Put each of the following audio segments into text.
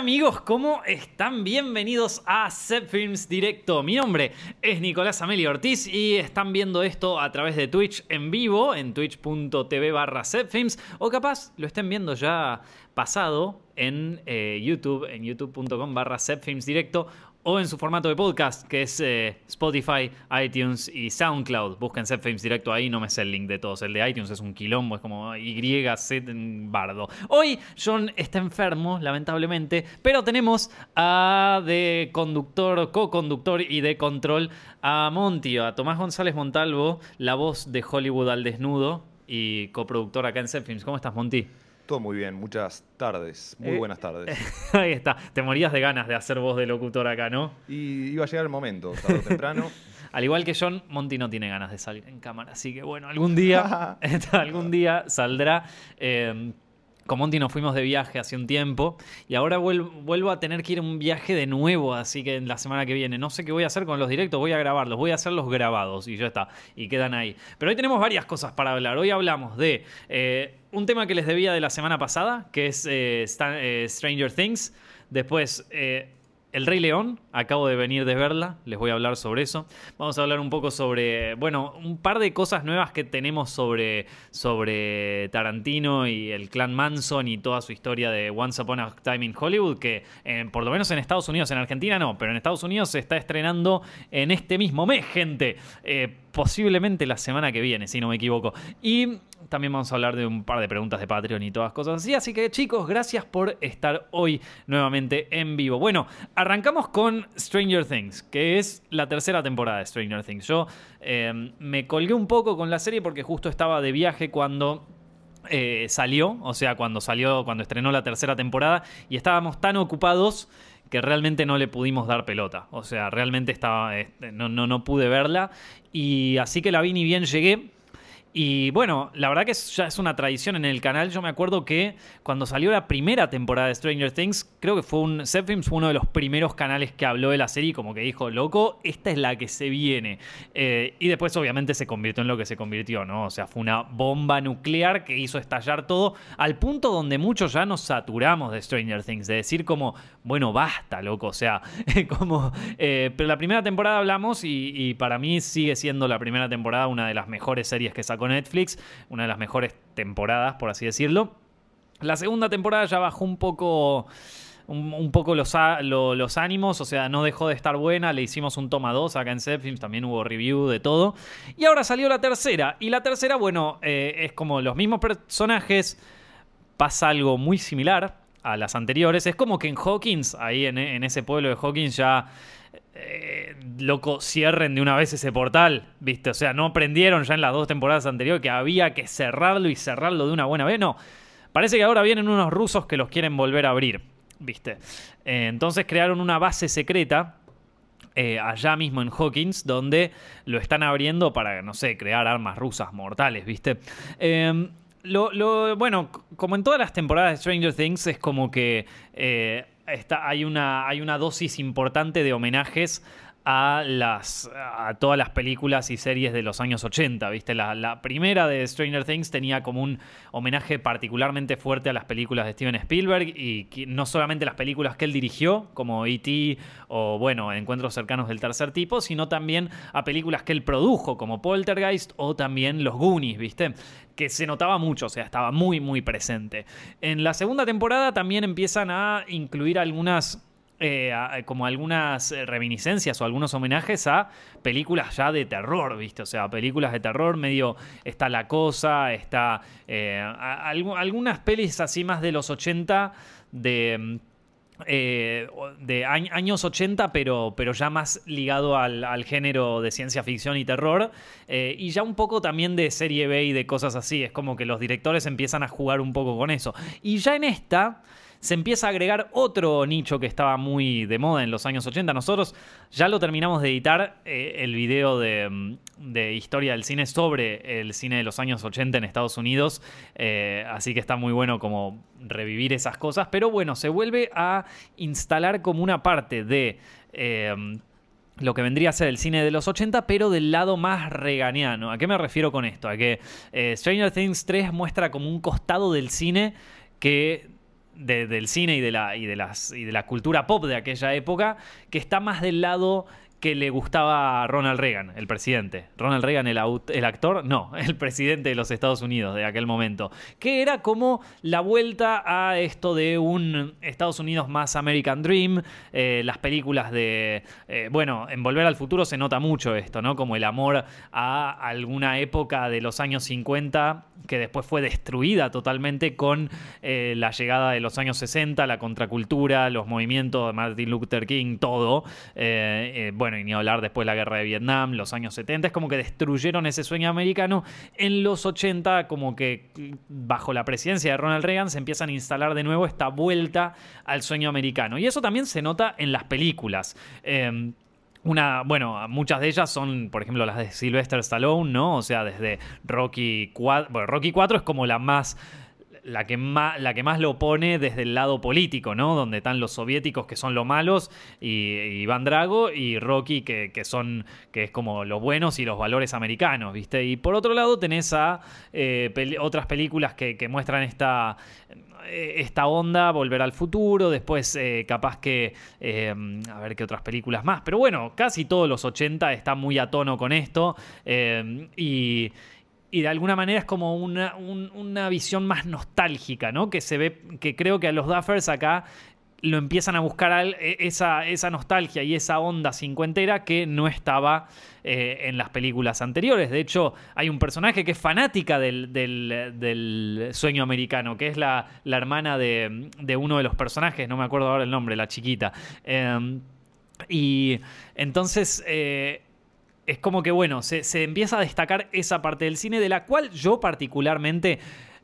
amigos, ¿cómo están? Bienvenidos a Zep Films Directo. Mi nombre es Nicolás Amelio Ortiz y están viendo esto a través de Twitch en vivo, en twitch.tv barra o capaz lo estén viendo ya pasado en eh, YouTube, en youtube.com barra Directo o en su formato de podcast, que es eh, Spotify, iTunes y SoundCloud. Busquen Set directo ahí, no me sé el link de todos. El de iTunes es un quilombo, es como YZ bardo. Hoy John está enfermo, lamentablemente, pero tenemos a de conductor, co-conductor y de control a Monty, a Tomás González Montalvo, la voz de Hollywood al desnudo y coproductor acá en Set. ¿Cómo estás, Monty? Todo muy bien, muchas tardes, muy Eh, buenas tardes. Ahí está. Te morías de ganas de hacer voz de locutor acá, ¿no? Y iba a llegar el momento, tarde o temprano. Al igual que John, Monty no tiene ganas de salir en cámara, así que bueno, algún día, algún día saldrá. Eh, con Monty nos fuimos de viaje hace un tiempo y ahora vuel- vuelvo a tener que ir a un viaje de nuevo, así que en la semana que viene. No sé qué voy a hacer con los directos, voy a grabarlos, voy a hacer los grabados y ya está, y quedan ahí. Pero hoy tenemos varias cosas para hablar. Hoy hablamos de eh, un tema que les debía de la semana pasada, que es eh, eh, Stranger Things. Después, el Rey León, acabo de venir de verla, les voy a hablar sobre eso. Vamos a hablar un poco sobre, bueno, un par de cosas nuevas que tenemos sobre, sobre Tarantino y el clan Manson y toda su historia de Once Upon a Time in Hollywood, que eh, por lo menos en Estados Unidos, en Argentina no, pero en Estados Unidos se está estrenando en este mismo mes, gente. Eh, posiblemente la semana que viene, si no me equivoco. Y también vamos a hablar de un par de preguntas de Patreon y todas cosas así. Así que chicos, gracias por estar hoy nuevamente en vivo. Bueno, arrancamos con Stranger Things, que es la tercera temporada de Stranger Things. Yo eh, me colgué un poco con la serie porque justo estaba de viaje cuando eh, salió, o sea, cuando salió, cuando estrenó la tercera temporada, y estábamos tan ocupados que realmente no le pudimos dar pelota. O sea, realmente estaba, este, no, no, no pude verla. Y así que la vi ni bien llegué. Y bueno, la verdad que ya es una tradición en el canal. Yo me acuerdo que cuando salió la primera temporada de Stranger Things, creo que fue un. Zepfilms fue uno de los primeros canales que habló de la serie, y como que dijo, loco, esta es la que se viene. Eh, y después, obviamente, se convirtió en lo que se convirtió, ¿no? O sea, fue una bomba nuclear que hizo estallar todo, al punto donde muchos ya nos saturamos de Stranger Things, de decir como, bueno, basta, loco. O sea, como. eh, pero la primera temporada hablamos y, y para mí sigue siendo la primera temporada una de las mejores series que sacó Netflix, una de las mejores temporadas, por así decirlo. La segunda temporada ya bajó un poco. Un, poco los, los ánimos, o sea, no dejó de estar buena. Le hicimos un toma 2 acá en Zepfilms, también hubo review de todo. Y ahora salió la tercera. Y la tercera, bueno, eh, es como los mismos personajes, pasa algo muy similar a las anteriores. Es como que en Hawkins, ahí en ese pueblo de Hawkins, ya. Eh, loco, cierren de una vez ese portal, ¿viste? O sea, no aprendieron ya en las dos temporadas anteriores que había que cerrarlo y cerrarlo de una buena vez. No. Parece que ahora vienen unos rusos que los quieren volver a abrir, ¿viste? Eh, entonces crearon una base secreta eh, allá mismo en Hawkins, donde lo están abriendo para, no sé, crear armas rusas mortales, ¿viste? Eh, lo, lo- bueno, como en todas las temporadas de Stranger Things, es como que está, hay, una, hay una dosis importante de homenajes a, las, a todas las películas y series de los años 80, ¿viste? La, primera de Stranger Things tenía como un homenaje particularmente fuerte a las películas de Steven Spielberg y no solamente las películas que él dirigió, como E.T. o, bueno, Encuentros cercanos del tercer tipo, sino también a películas que él produjo, como Poltergeist o también Los Goonies, ¿viste? Que se notaba mucho, o sea, estaba muy, muy presente. En la segunda temporada también empiezan a incluir algunas eh, a- como algunas eh, reminiscencias o algunos homenajes a películas ya de terror, ¿viste? O sea, películas de terror, medio está La Cosa, está eh, algunas pelis así más de los 80 de... mm, eh, de añ- años 80, pero, pero ya más ligado al, género de ciencia ficción y terror, eh, y ya un poco también de serie B y de cosas así. Es como que los directores empiezan a jugar un poco con eso. Y ya en esta se empieza a agregar otro nicho que estaba muy de moda en los años 80. Nosotros ya lo terminamos de editar, eh, el video de, mm, de historia del cine sobre el cine de los años 80 en Estados Unidos. eh, así que está muy bueno como revivir esas cosas. Pero bueno, se vuelve a instalar como una parte de... eh, lo que vendría a ser el cine de los 80, pero del lado más reganiano. ¿A qué me refiero con esto? A que Stranger Things 3 muestra como un costado del cine que de- del cine y de, la, y, de las, y de la cultura pop de aquella época, que está más del lado que le gustaba a Ronald Reagan, el presidente. Ronald Reagan, el, actor, no, el presidente de los Estados Unidos de aquel momento. Que era como la vuelta a esto de un Estados Unidos más American Dream, eh, las películas de... eh, bueno, en Volver al Futuro se nota mucho esto, ¿no? Como el amor a alguna época de los años 50 que después fue destruida totalmente con eh, la llegada de los años 60, la contracultura, los movimientos de Martin Luther King, todo. Eh, bueno, y ni hablar después de la guerra de Vietnam, los años 70, es como que destruyeron ese sueño americano. En los 80, como que bajo la presidencia de Ronald Reagan, se empiezan a instalar de nuevo esta vuelta al sueño americano. Y eso también se nota en las películas. Eh, una, bueno, muchas de ellas son, por ejemplo, las de Sylvester Stallone, ¿no? O sea, desde Rocky 4. Bueno, Rocky 4 es como la más. La que, más, la que más lo pone desde el lado político, ¿no? Donde están los soviéticos que son los malos y, Iván Drago y Rocky que, que son que es como los buenos y los valores americanos, ¿viste? Y por otro lado tenés a eh, otras películas que, que muestran esta eh, esta onda, Volver al Futuro, después eh, capaz que, a ver qué otras películas más, pero bueno, casi todos los 80 están muy a tono con esto y, y de alguna manera es como una, un- una visión más nostálgica, ¿no? Que se ve, que creo que a los Duffers acá lo empiezan a buscar e- esa, esa nostalgia y esa onda cincuentera que no estaba eh, en las películas anteriores. De hecho, hay un personaje que es fanática del, del- sueño americano, que es la, la hermana de, de uno de los personajes, no me acuerdo ahora el nombre, la chiquita. Eh, y entonces... eh, es como que, bueno, se, se empieza a destacar esa parte del cine, de la cual yo particularmente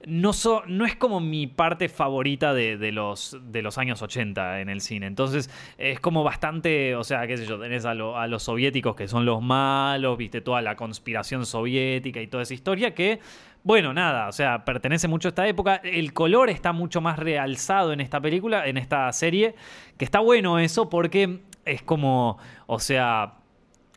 no, so- no es como mi parte favorita de, de los, de los años 80 en el cine. Entonces es como bastante, o sea, qué sé yo, tenés a, lo- a los soviéticos que son los malos, viste, toda la conspiración soviética y toda esa historia que... Bueno, nada, o sea, pertenece mucho a esta época. El color está mucho más realzado en esta película, en esta serie, que está bueno eso porque es como, o sea,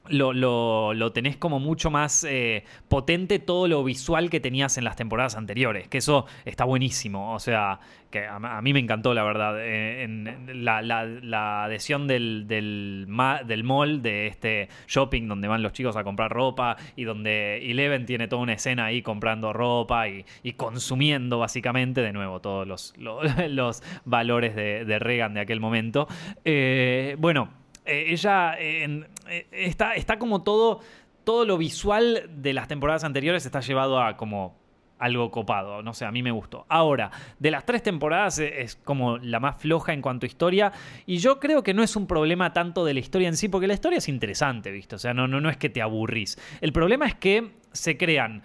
lo, lo- tenés como mucho más eh, potente todo lo visual que tenías en las temporadas anteriores, que eso está buenísimo, o sea, que a, mí me encantó la verdad, eh, en- la, la- adhesión del, del, ma- del mall, de este shopping donde van los chicos a comprar ropa y donde Eleven tiene toda una escena ahí comprando ropa y, y consumiendo básicamente, de nuevo, todos los, lo- los valores de, de Reagan de aquel momento. Eh, bueno, ella en- está, está como todo, todo lo visual de las temporadas anteriores está llevado a como algo copado, no sé, a mí me gustó. Ahora, de las tres temporadas eh, es como la más floja en cuanto a historia y yo creo que no es un problema tanto de la historia en sí, porque la historia es interesante, ¿viste? O sea, no, no, no es que te aburrís. El problema es que se crean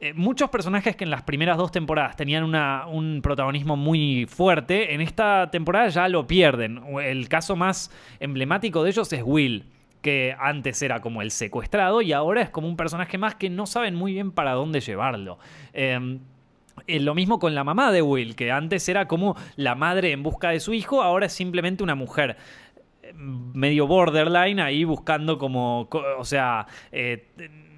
eh, muchos personajes que en las primeras dos temporadas tenían un protagonismo muy fuerte, en esta temporada ya lo pierden. El caso más emblemático de ellos es Will, que antes era como el secuestrado y ahora es como un personaje más que no saben muy bien para dónde llevarlo. Eh, eh, lo mismo con la mamá de Will, que antes era como la madre en busca de su hijo, ahora es simplemente una mujer eh, medio borderline ahí buscando como, co- o sea, eh,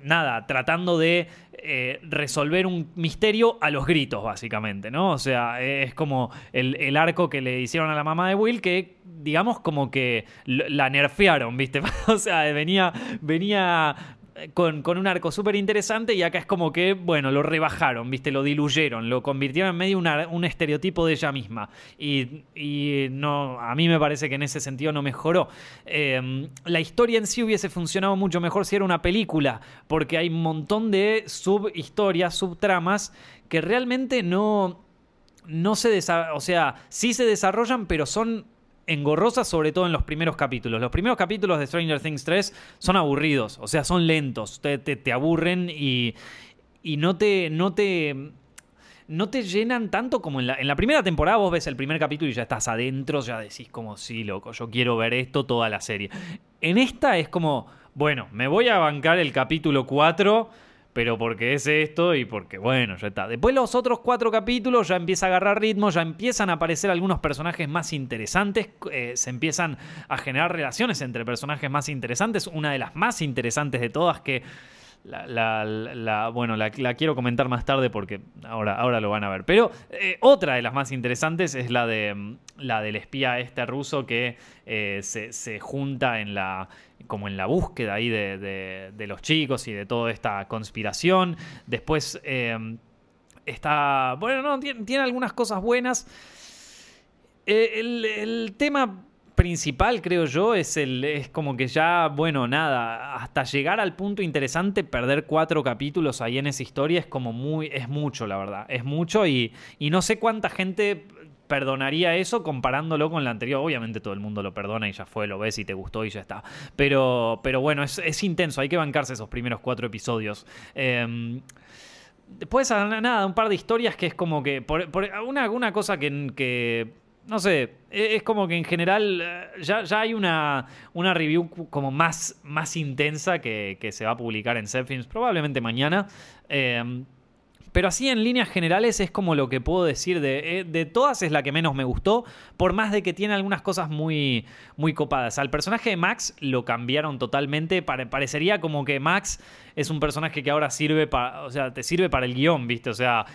nada, tratando de eh, resolver un misterio a los gritos, básicamente, ¿no? O sea, es como el, el arco que le hicieron a la mamá de Will que, digamos, como que la nerfearon, ¿viste? o sea, venía, venía con, un arco súper interesante y acá es como que, bueno, lo rebajaron, ¿viste? Lo diluyeron, lo convirtieron en medio un estereotipo de ella misma. Y, no, a mí me parece que en ese sentido no mejoró. Eh, la historia en sí hubiese funcionado mucho mejor si era una película, porque hay un montón de subhistorias, subtramas, que realmente no, no se desarrollan, o sea, sí se desarrollan, pero son engorrosas sobre todo en los primeros capítulos. Los primeros capítulos de Stranger Things 3 son aburridos, o sea, son lentos, te, te- te aburren y, y no te... No te no te llenan tanto como en la, en la primera temporada. Vos ves el primer capítulo y ya estás adentro, ya decís como, sí, loco, yo quiero ver esto toda la serie. En esta es como, bueno, me voy a bancar el capítulo 4 pero porque es esto y porque, bueno, ya está. Después los otros cuatro capítulos ya empieza a agarrar ritmo, ya empiezan a aparecer algunos personajes más interesantes, eh, se empiezan a generar relaciones entre personajes más interesantes. Una de las más interesantes de todas que la, la- bueno, la, quiero comentar más tarde porque ahora, ahora lo van a ver. Pero eh, otra de las más interesantes es la de mm, la del espía este ruso que eh, se, se junta en la como en la búsqueda ahí de, de- los chicos y de toda esta conspiración. Después eh, está, bueno, no, tiene, tiene algunas cosas buenas. Eh, el, el tema principal, creo yo, es, el, es como que ya, bueno, nada, hasta llegar al punto interesante, perder cuatro capítulos ahí en esa historia es como muy, es mucho, la verdad, es mucho y, y no sé cuánta gente perdonaría eso comparándolo con la anterior. Obviamente todo el mundo lo perdona y ya fue, lo ves y te gustó y ya está. Pero, pero bueno, es, es intenso, hay que bancarse esos primeros cuatro episodios. Em, Después, nada, un par de historias que es como que. Por, por- una, una cosa que, que, No sé. e- Es como que en general. eh, Ya, ya hay una, una review como más, más intensa que, que se va a publicar en Zepfilms probablemente mañana. Eh, pero así en líneas generales es como lo que puedo decir de, eh, de todas es la que menos me gustó, por más de que tiene algunas cosas muy, muy copadas. Al personaje de Max lo cambiaron totalmente, pare- parecería como que Max es un personaje que ahora sirve para, o sea, te sirve para el guion, ¿viste? O sea,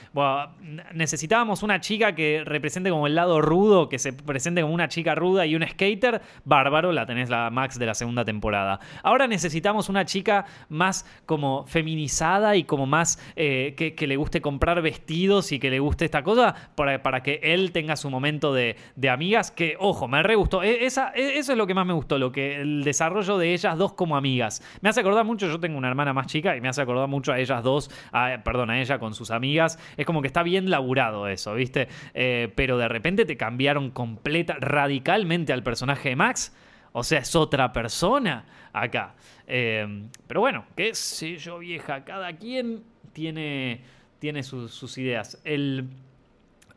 necesitábamos una chica que represente como el lado rudo, que se presente como una chica ruda y un skater, bárbaro, la tenés la Max de la segunda temporada. Ahora necesitamos una chica más como feminizada y como más eh, que, que le guste comprar vestidos y que le guste esta cosa para, para que él tenga su momento de, de amigas, que, ojo, me re gustó. E- e- eso es lo que más me gustó, lo que el desarrollo de ellas dos como amigas. Me hace acordar mucho, yo tengo una hermana más chica y me hace acordar mucho a ellas dos, a- perdón, a ella con sus amigas. Es como que está bien laburado eso, ¿viste? Eh, pero de repente te cambiaron completa, radicalmente al personaje de Max. O sea, es otra persona acá. Eh, pero bueno, qué sé yo, vieja. Cada quien tiene, tiene sus, ideas. El,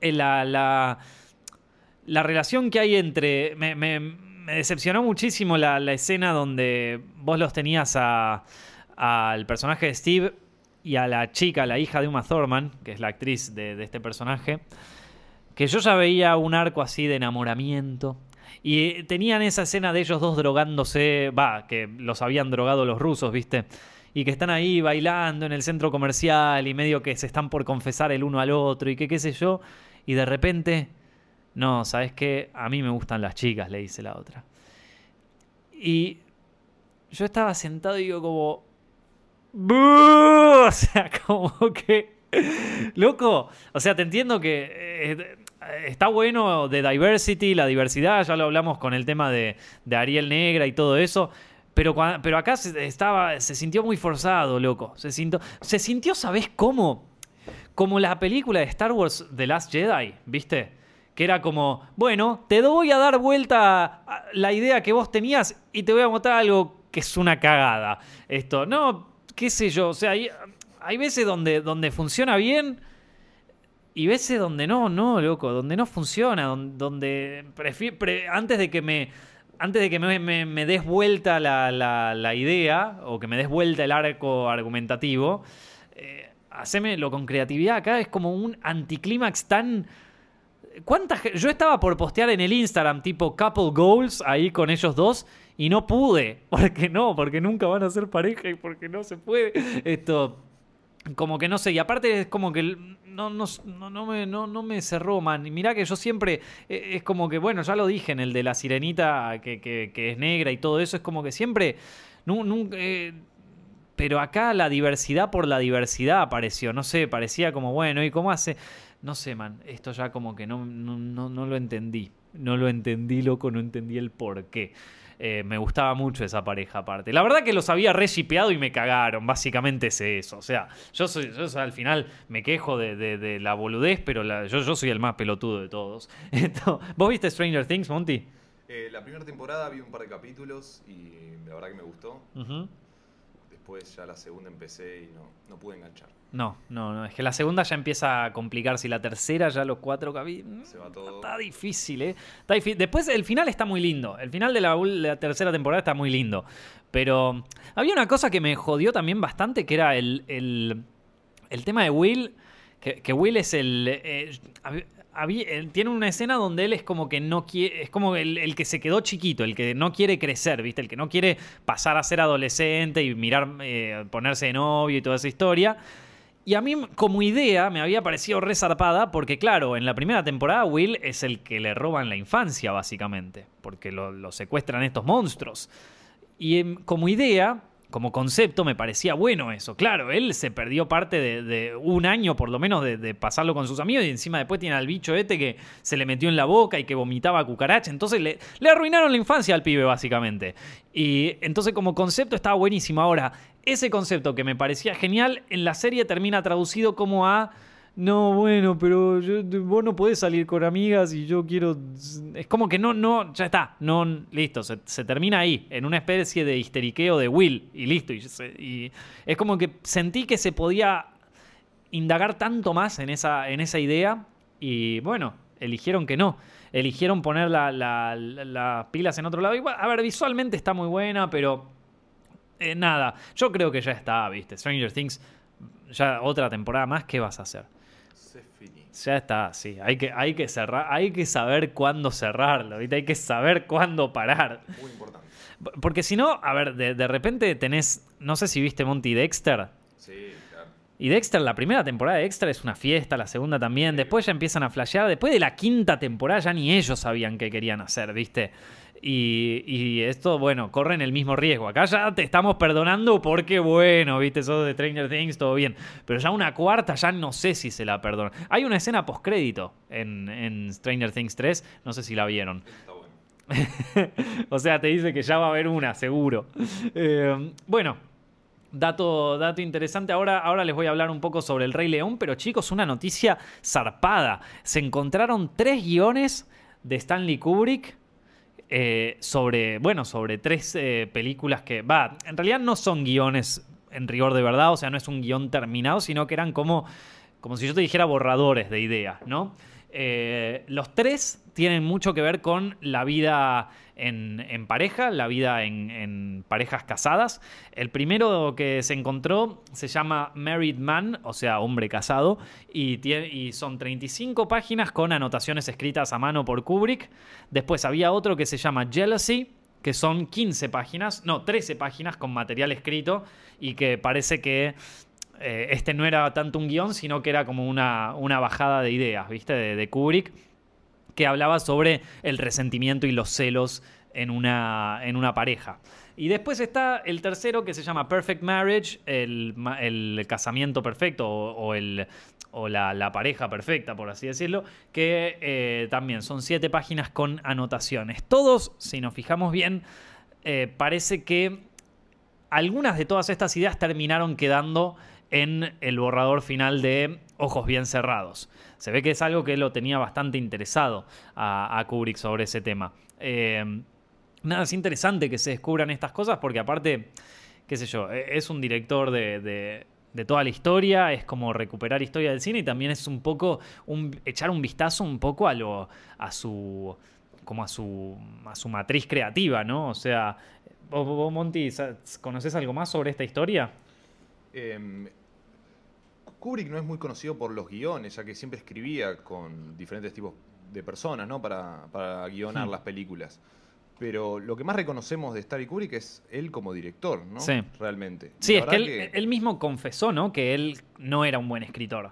el- la, la, la relación que hay entre. Me, decepcionó muchísimo la escena donde vos los tenías a- al personaje de Steve y a la chica, la hija de Uma Thurman, que es la actriz de, de este personaje. Que yo ya veía un arco así de enamoramiento. Y tenían esa escena de ellos dos drogándose, va, que los habían drogado los rusos, ¿viste? Y que están ahí bailando en el centro comercial y medio que se están por confesar el uno al otro y que qué sé yo. Y de repente, no, ¿sabes qué? A mí me gustan las chicas, le dice la otra. Y yo estaba sentado y digo como... O sea, como que... Loco, o sea, te entiendo que eh, está bueno de diversity, la diversidad, ya lo hablamos con el tema de, de Ariel Negra y todo eso. Pero, pero acá se, estaba, se sintió muy forzado, loco. Se sintió, se sintió, ¿sabés cómo? Como la película de Star Wars The Last Jedi, ¿viste? Que era como, bueno, te voy a dar vuelta a la idea que vos tenías y te voy a mostrar algo que es una cagada. Esto, no, qué sé yo, o sea, hay, hay veces donde, donde funciona bien y veces donde no, no, loco, donde no funciona, don- donde, antes de que me antes de que me, me- me des vuelta la, la- la idea o que me des vuelta el arco argumentativo, eh, hacémelo con creatividad. Acá es como un anticlímax tan... ¿Cuánta ge- Yo estaba por postear en el Instagram tipo couple goals ahí con ellos dos y no pude. Porque no, porque nunca van a ser pareja y porque no se puede. Esto como que no sé, y aparte es como que no, no, no, me, no, no me cerró, man. Y mirá que yo siempre, eh, es como que, bueno, ya lo dije en el de la sirenita que, que- es negra y todo eso, es como que siempre, nu- nunca, eh, pero acá la diversidad por la diversidad apareció, no sé, parecía como, bueno, ¿y cómo hace? No sé, man, esto ya como que no, no, no, no lo entendí, no lo entendí, loco, no entendí el por qué. Eh, me gustaba mucho esa pareja aparte. La verdad que los había re shipeado y me cagaron. Básicamente es eso. O sea, yo soy, yo soy- al final me quejo de, de- de la boludez, pero la- yo, yo soy el más pelotudo de todos. ¿Vos viste Stranger Things, Monty? Eh, la primera temporada vi un par de capítulos y la verdad que me gustó. Ujú. Después ya la segunda empecé y no, no pude enganchar. No, no, no. Es que la segunda ya empieza a complicarse y la tercera ya los cuatro capítulos. Se va todo. Está difícil, ¿eh? Está difí- Después el final está muy lindo. El final de la, tercera temporada está muy lindo. Pero había una cosa que me jodió también bastante, que era el, el, el tema de Will. Que, que Will es el... eh, hab- él tiene una escena donde él es como que no quiere, es como el, que se quedó chiquito, el que no quiere crecer, ¿viste? El que no quiere pasar a ser adolescente y mirar, eh, ponerse de novio y toda esa historia. Y a mí, como idea, me había parecido re zarpada porque, claro, en la primera temporada Will es el que le roban la infancia, básicamente, porque lo, lo secuestran estos monstruos. Y em, como idea, como concepto, me parecía bueno eso. Claro, él se perdió parte de, un año, por lo menos, de, de pasarlo con sus amigos y encima después tiene al bicho este que se le metió en la boca y que vomitaba cucaracha. Entonces le, le arruinaron la infancia al pibe, básicamente. Y entonces como concepto estaba buenísimo. Ahora, ese concepto que me parecía genial, en la serie termina traducido como a... No, bueno, pero yo- vos no podés salir con amigas y yo quiero... Es como que no, no, ya está, no, listo, se, termina ahí, en una especie de histeriqueo de Will y listo. Y, y es como que sentí que se podía indagar tanto más en esa, en esa idea y bueno, eligieron que no. Eligieron poner la- la- la- las pilas en otro lado. A ver, visualmente está muy buena, pero eh, nada, yo creo que ya está, viste. Stranger Things, ya otra temporada más, ¿qué vas a hacer? Ya está, sí. Hay que, hay que cerrar, hay que saber cuándo cerrarlo, ¿viste? Hay que saber cuándo parar. Muy importante. Porque si no, a ver, de, de repente tenés. No sé si viste Monty Dexter. Sí, claro. Y Dexter, la primera temporada de Dexter es una fiesta, la segunda también. Después ya empiezan a flashear. Después de la quinta temporada ya ni ellos sabían qué querían hacer, ¿viste? Y, y esto, bueno, corren el mismo riesgo. Acá ya te estamos perdonando porque, bueno, ¿viste? Sos de Stranger Things, todo bien. Pero ya una cuarta ya no sé si se la perdonan. Hay una escena postcrédito en, en Stranger Things 3. No sé si la vieron. Está bueno. o sea, te dice que ya va a haber una, seguro. Eh, bueno, dato, dato interesante. Ahora, ahora les voy a hablar un poco sobre el Rey León, pero chicos, una noticia zarpada. Se encontraron tres guiones de Stanley Kubrick. Eh, sobre, bueno, sobre tres eh, películas que, va, en realidad no son guiones en rigor de verdad, o sea, no es un guion terminado, sino que eran como, como si yo te dijera borradores de ideas, ¿no? Eh, los tres tienen mucho que ver con la vida en, en pareja, la vida en, parejas casadas. El primero que se encontró se llama Married Man, o sea, hombre casado, y, son 35 páginas con anotaciones escritas a mano por Kubrick. Después había otro que se llama Jealousy, que son 15 páginas, no, 13 páginas con material escrito y que parece que eh, este no era tanto un guion, sino que era como una, bajada de ideas, ¿viste? De Kubrick, que hablaba sobre el resentimiento y los celos en una, en una pareja. Y después está el tercero que se llama Perfect Marriage, el, el casamiento perfecto o, el, o la, la pareja perfecta, por así decirlo, que eh, también son siete páginas con anotaciones. Todos, si nos fijamos bien, eh, parece que algunas de todas estas ideas terminaron quedando en el borrador final de Ojos Bien Cerrados. Se ve que es algo que lo tenía bastante interesado a, Kubrick sobre ese tema. Eh, nada, es interesante que se descubran estas cosas porque aparte, qué sé yo, e- es un director de, toda la historia, es como recuperar historia del cine y también es un poco, echar un vistazo un poco a, lo, a su como a su, a su matriz creativa, ¿no? O sea, vos, Monty, ¿conoces algo más sobre esta historia? Em, Kubrick no es muy conocido por los guiones, ya que siempre escribía con diferentes tipos de personas, ¿no? Para, para guionar Hmm. las películas. Pero lo que más reconocemos de Stanley Kubrick es él como director, ¿no? Sí. Realmente. Sí, es que él, mismo confesó, ¿no? Que él no era un buen escritor.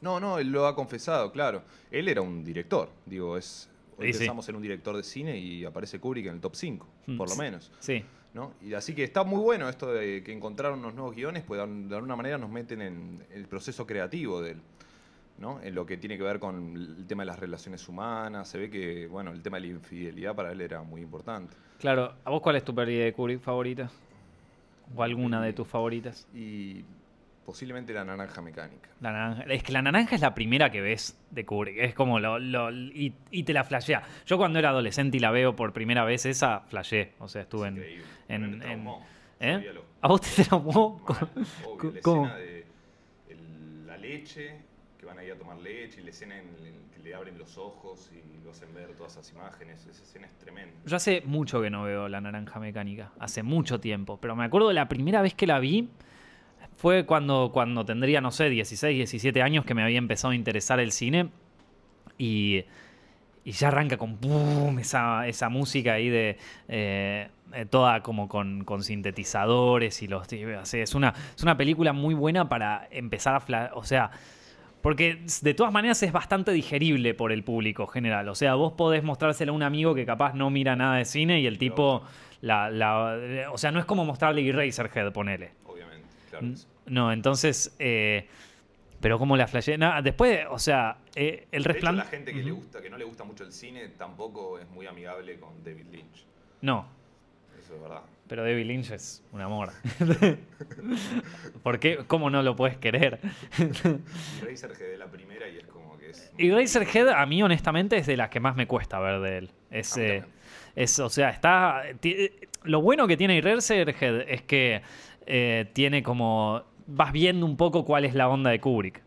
No, no, él lo ha confesado, claro. Él era un director, digo, es... Hoy sí. pensamos en un director de cine y aparece Kubrick en el top 5, Hmm. por lo menos. Sí. ¿No? Y así que está muy bueno esto de que encontraron unos nuevos guiones, pues de alguna manera nos meten en el proceso creativo de él, ¿no? En lo que tiene que ver con el tema de las relaciones humanas, se ve que, bueno, el tema de la infidelidad para él era muy importante. Claro, ¿a vos cuál es tu pérdida de Kubrick favorita? ¿O alguna de tus favoritas? Y posiblemente la naranja mecánica. La naranja. Es que la naranja es la primera que ves de Kubrick. Es como lo. lo- y, y te la flashea. Yo cuando era adolescente y la veo por primera vez, esa flashé. O sea, estuve en. Increíble. en- Bueno, en- traumó, ¿Eh? ¿A vos te traumó? Mal, obvio, la ¿Cómo? escena de el- la leche, que van ahí a tomar leche, y la escena en que le abren los ojos y lo hacen ver todas esas imágenes, esa escena es tremenda. Yo hace mucho que no veo la naranja mecánica. Hace mucho tiempo. Pero me acuerdo de la primera vez que la vi. Fue cuando, cuando tendría, no sé, 16, 17 años que me había empezado a interesar el cine. Y, y ya arranca con boom, esa, esa música ahí de. eh, eh, toda como con, con sintetizadores y los. Es una, es una película muy buena para empezar a. fla- O sea. Porque de todas maneras es bastante digerible por el público general. O sea, vos podés mostrárselo a un amigo que capaz no mira nada de cine y el tipo. La, la- o sea, no es como mostrarle Eraserhead, ponele. No, entonces. eh, pero como la flashé. nada, después, o sea, eh, el resplandor. la gente que, le gusta, que no le gusta mucho el cine tampoco es muy amigable con David Lynch. No, Eso es verdad. pero David Lynch es un amor. ¿Por qué? ¿Cómo no lo puedes querer? Y Razorhead de la primera y es como que es. Y Razorhead, a mí, honestamente, es de las que más me cuesta ver de él. Es, A mí eh, es o sea, está. ti- Lo bueno que tiene Razorhead es que eh, tiene como. Vas viendo un poco cuál es la onda de Kubrick.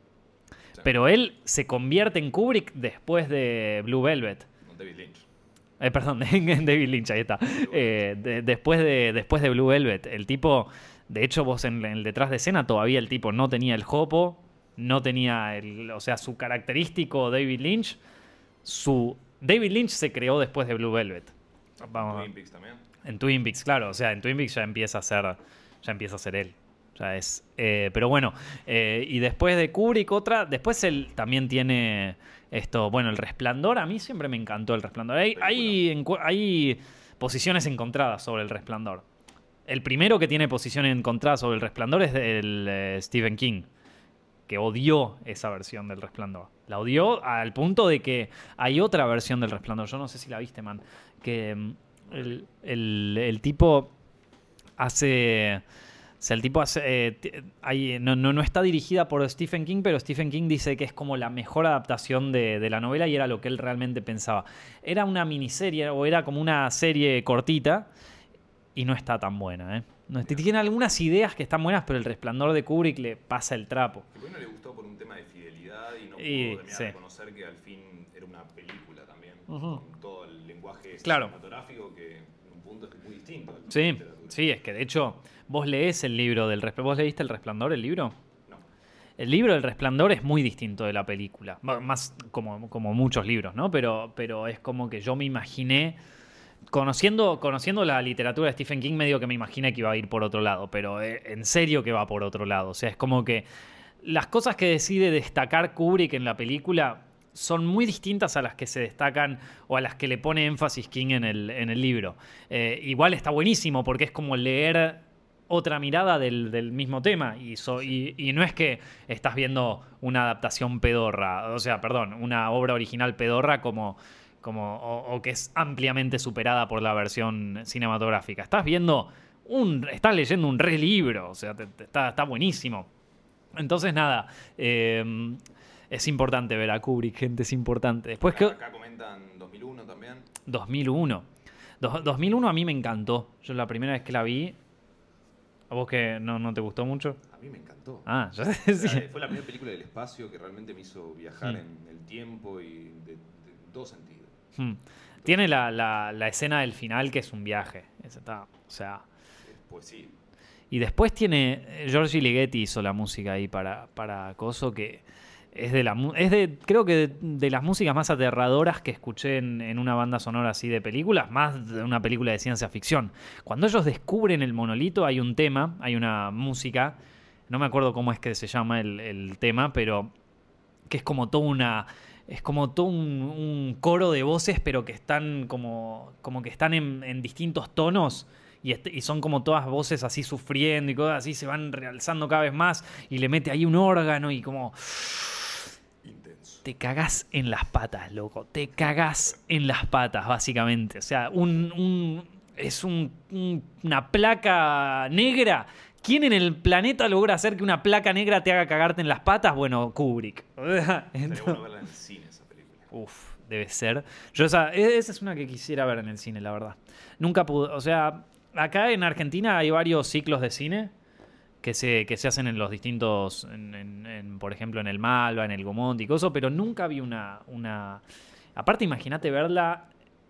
Sí. Pero él se convierte en Kubrick después de Blue Velvet. David Lynch. Eh, perdón, en David Lynch, ahí está. Eh, de- después, de, después de Blue Velvet, el tipo, de hecho, vos en, en el detrás de escena todavía el tipo no tenía el hopo, no tenía el, o sea, su característico David Lynch, su David Lynch se creó después de Blue Velvet. Vamos, Twin Peaks también. en Twin Peaks, claro, o sea, en Twin Peaks ya empieza a ser, ya empieza a ser él. Ya es, eh, pero bueno, eh, y después de Kubrick otra, después él también tiene esto, bueno, el Resplandor, a mí siempre me encantó el Resplandor. Hay, hay, hay posiciones encontradas sobre el Resplandor. El primero que tiene posición encontrada sobre el Resplandor es el eh, Stephen King, que odió esa versión del Resplandor. La odió al punto de que hay otra versión del Resplandor. Yo no sé si la viste, man. Que mm, el, el- el tipo hace. O sea, el tipo hace. eh, hay- no, no, no está dirigida por Stephen King, pero Stephen King dice que es como la mejor adaptación de, de la novela y era lo que él realmente pensaba. Era una miniserie o era como una serie cortita y no está tan buena, ¿eh? No, tiene algunas ideas que están buenas, pero el resplandor de Kubrick le pasa el trapo. Que no le gustó por un tema de fidelidad y no Y, sí. reconocer que al fin era una película también. Con todo el lenguaje Claro. cinematográfico que punto es muy distinto. Sí, sí, es que de hecho vos lees el libro del resplandor. ¿Vos leíste El Resplandor, el libro? No. El libro del Resplandor es muy distinto de la película. Más como, como muchos libros, ¿no? Pero, pero es como que yo me imaginé. Conociendo, conociendo la literatura de Stephen King, medio que me imaginé que iba a ir por otro lado, pero eh, en serio que va por otro lado. O sea, es como que las cosas que decide destacar Kubrick en la película son muy distintas a las que se destacan o a las que le pone énfasis King en el, en el libro. Eh, igual está buenísimo porque es como leer otra mirada del, del mismo tema y, y, no es que estás viendo una adaptación pedorra, o sea, perdón, una obra original pedorra como, como o, que es ampliamente superada por la versión cinematográfica. Estás viendo un, estás leyendo un re libro, o sea, está, está buenísimo. Entonces, nada, eh, es importante ver a Kubrick, gente, es importante. Después que... Acá, acá comentan 2001 también. 2001. Dos- 2001 a mí me encantó. Yo la primera vez que la vi... ¿A vos que no, no te gustó mucho? A mí me encantó. Ah, sea, sí. Fue la primera película del espacio que realmente me hizo viajar Mm. en el tiempo y de, de todo sentido. Hmm. Tiene la, la- la escena del final que es un viaje. Esa está, o sea... Es poesía. Y después tiene... eh, Giorgi Ligeti hizo la música ahí para, para Coso que... Es de la es de creo que de, las músicas más aterradoras que escuché en, en una banda sonora así de películas, más de una película de ciencia ficción. Cuando ellos descubren el monolito hay un tema, hay una música, no me acuerdo cómo es que se llama el, el tema, pero que es como toda una es como todo un, coro de voces, pero que están como, como que están en, en distintos tonos y, son como todas voces así sufriendo y cosas así, se van realzando cada vez más y le mete ahí un órgano y como. Te cagás en las patas, loco, te cagás en las patas, básicamente. O sea, un, un- es un- un- una placa negra. ¿Quién en el planeta logra hacer que una placa negra te haga cagarte en las patas? Bueno, Kubrick. Entonces- bueno verla en el cine esa película. Uf, debe ser. Yo esa, e- esa es una que quisiera ver en el cine, la verdad. Nunca pude, o sea, acá en Argentina hay varios ciclos de cine que se, que se hacen en los distintos, en, en- en, por ejemplo, en el Malva, en el Gomont y cosas, pero nunca vi una, una... Aparte, imagínate verla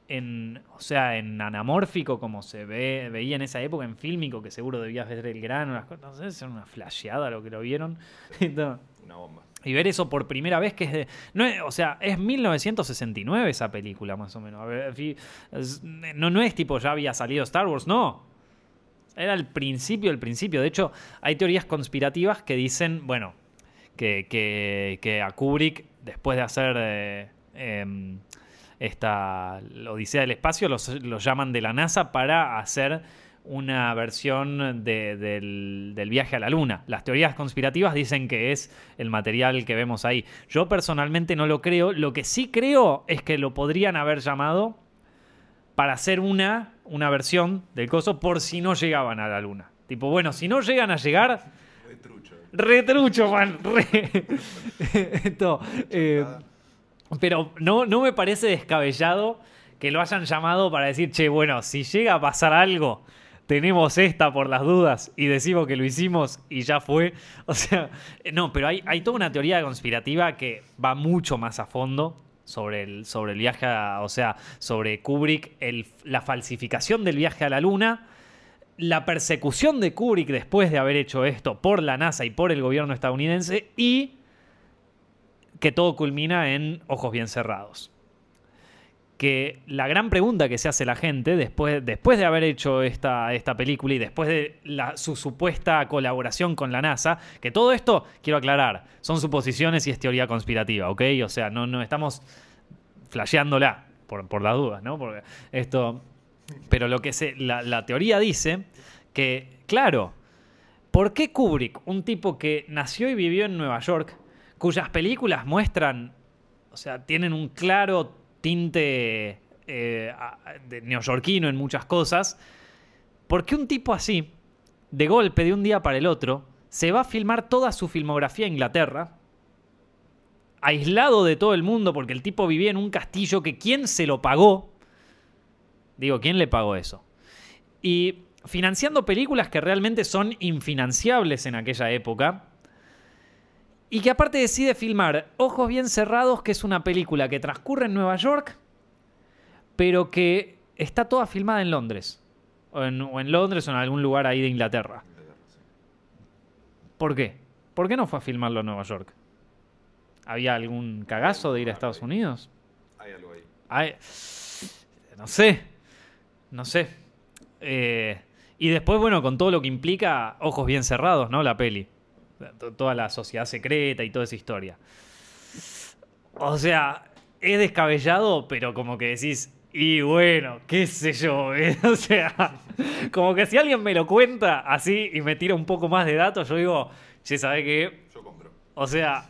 en, o sea, en anamórfico como se ve, veía en esa época, en fílmico, que seguro debías ver el grano, las cosas, no sé, es una flasheada lo que lo vieron. No. Una bomba. Y ver eso por primera vez que es de... No es- o sea, es 1969 esa película más o menos. A ver, no, no es tipo ya había salido Star Wars, no. Era el principio, el principio. De hecho, hay teorías conspirativas que dicen, bueno, que, que- que a Kubrick, después de hacer eh, em, esta Odisea del Espacio, los, los llaman de la NASA para hacer una versión de- del, del viaje a la Luna. Las teorías conspirativas dicen que es el material que vemos ahí. Yo personalmente no lo creo. Lo que sí creo es que lo podrían haber llamado para hacer una, una versión del coso por si no llegaban a la Luna. Tipo, bueno, si no llegan a llegar, Re trucho. Retrucho, man. Re. Esto, eh, pero no, no me parece descabellado que lo hayan llamado para decir, che, bueno, si llega a pasar algo, tenemos esta por las dudas y decimos que lo hicimos y ya fue. O sea, no, pero hay, hay toda una teoría conspirativa que va mucho más a fondo sobre el, sobre el viaje, a- o sea, sobre Kubrick, el- la falsificación del viaje a la Luna la persecución de Kubrick después de haber hecho esto por la NASA y por el gobierno estadounidense y que todo culmina en ojos bien cerrados. Que la gran pregunta que se hace la gente después, después de haber hecho esta, esta película y después de su supuesta colaboración con la NASA, que todo esto, quiero aclarar, son suposiciones y es teoría conspirativa, ¿ok? O sea, no, no estamos flasheándola por, por las dudas, ¿no? Porque esto, pero lo que se, la, la teoría dice que, claro, ¿por qué Kubrick, un tipo que nació y vivió en Nueva York, cuyas películas muestran, o sea, tienen un claro tinte eh, neoyorquino en muchas cosas, ¿por qué un tipo así, de golpe, de un día para el otro, se va a filmar toda su filmografía a Inglaterra? aislado de todo el mundo porque el tipo vivía en un castillo que quién se lo pagó. Digo, ¿quién le pagó eso? Y financiando películas que realmente son infinanciables en aquella época. Y que aparte decide filmar Ojos Bien Cerrados, que es una película que transcurre en Nueva York, pero que está toda filmada en Londres. O en, o en Londres o en algún lugar ahí de Inglaterra. ¿Por qué? ¿Por qué no fue a filmarlo en Nueva York? ¿Había algún cagazo de ir a Estados Unidos? Hay algo ahí. Ay, no sé. No sé. Eh, y después, bueno, con todo lo que implica ojos bien cerrados, ¿no? La peli. Toda la sociedad secreta y toda esa historia. O sea, es descabellado, pero como que decís, y bueno, qué sé yo, ¿eh? o sea, como que si alguien me lo cuenta así y me tira un poco más de datos, yo digo, che, ¿sabes qué? Yo compro. O sea,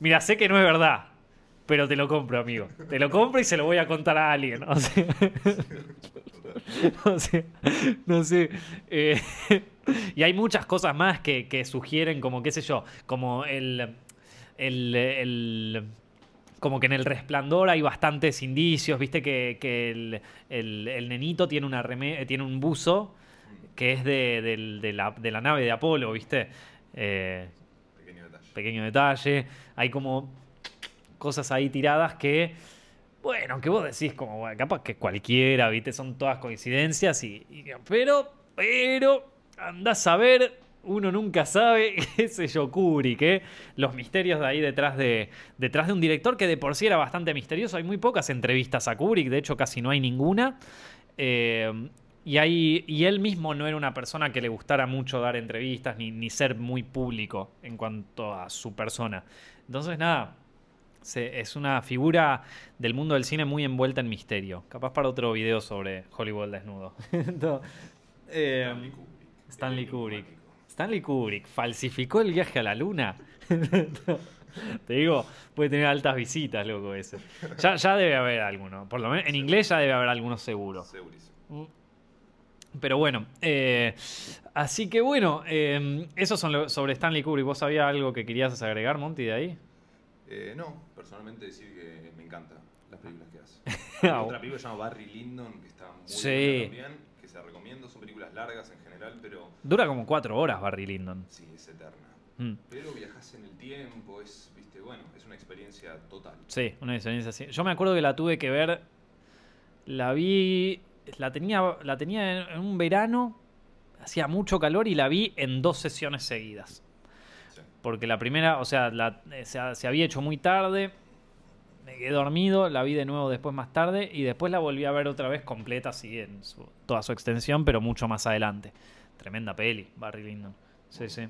mira, sé que no es verdad, pero te lo compro, amigo. Te lo compro y se lo voy a contar a alguien. O sea, o sea, no sé. eh, y hay muchas cosas más que, que sugieren, como, qué sé yo, como el, el, el- como que en el resplandor hay bastantes indicios, viste que, que el, el- el nenito tiene, una reme- tiene un buzo que es de, de la, de la nave de Apolo, viste. Eh, Pequeño detalle. pequeño detalle. Hay como cosas ahí tiradas que, bueno, que vos decís como, bueno, capaz que cualquiera, ¿viste? Son todas coincidencias y... pero, pero, andás a ver, uno nunca sabe, qué sé yo, Kubrick, ¿eh? Los misterios de ahí detrás de, detrás de un director que de por sí era bastante misterioso. Hay muy pocas entrevistas a Kubrick, de hecho casi no hay ninguna. Eh, y, ahí, y él mismo no era una persona que le gustara mucho dar entrevistas ni, ni ser muy público en cuanto a su persona. Entonces, nada, se- es una figura del mundo del cine muy envuelta en misterio. Capaz para otro video sobre Hollywood desnudo. Entonces, eh, Stanley Kubrick. Stanley El Kubrick. Stanley Kubrick falsificó el viaje a la luna. Te digo, puede tener altas visitas, loco, ese. Ya, ya debe haber alguno. Por lo menos en inglés ya debe haber alguno seguro. Segurísimo. Pero bueno, eh, así que bueno, eh, eso son lo- sobre Stanley Kubrick. ¿Vos sabías algo que querías agregar, Monty, de ahí? Eh, no, personalmente decir que me encantan las películas que hace. Ah, Hay otra película que se llama Barry Lyndon, que está muy Sí. buena también, que se recomiendo. Son películas largas en general, pero Dura como cuatro horas Barry Lyndon. sí, es eterna. Mm, Pero viajas en el tiempo, es, viste, bueno, es una experiencia total. sí, una experiencia así. Yo me acuerdo que la tuve que ver, la vi, la tenía, la tenía en, en un verano, hacía mucho calor y la vi en dos sesiones seguidas. Porque la primera, o sea, la- eh, se, ha- se había hecho muy tarde. Me quedé dormido, la vi de nuevo después más tarde y después la volví a ver otra vez completa, así en toda su extensión, pero mucho más adelante. Tremenda peli, Barry Lyndon. Sí, sí.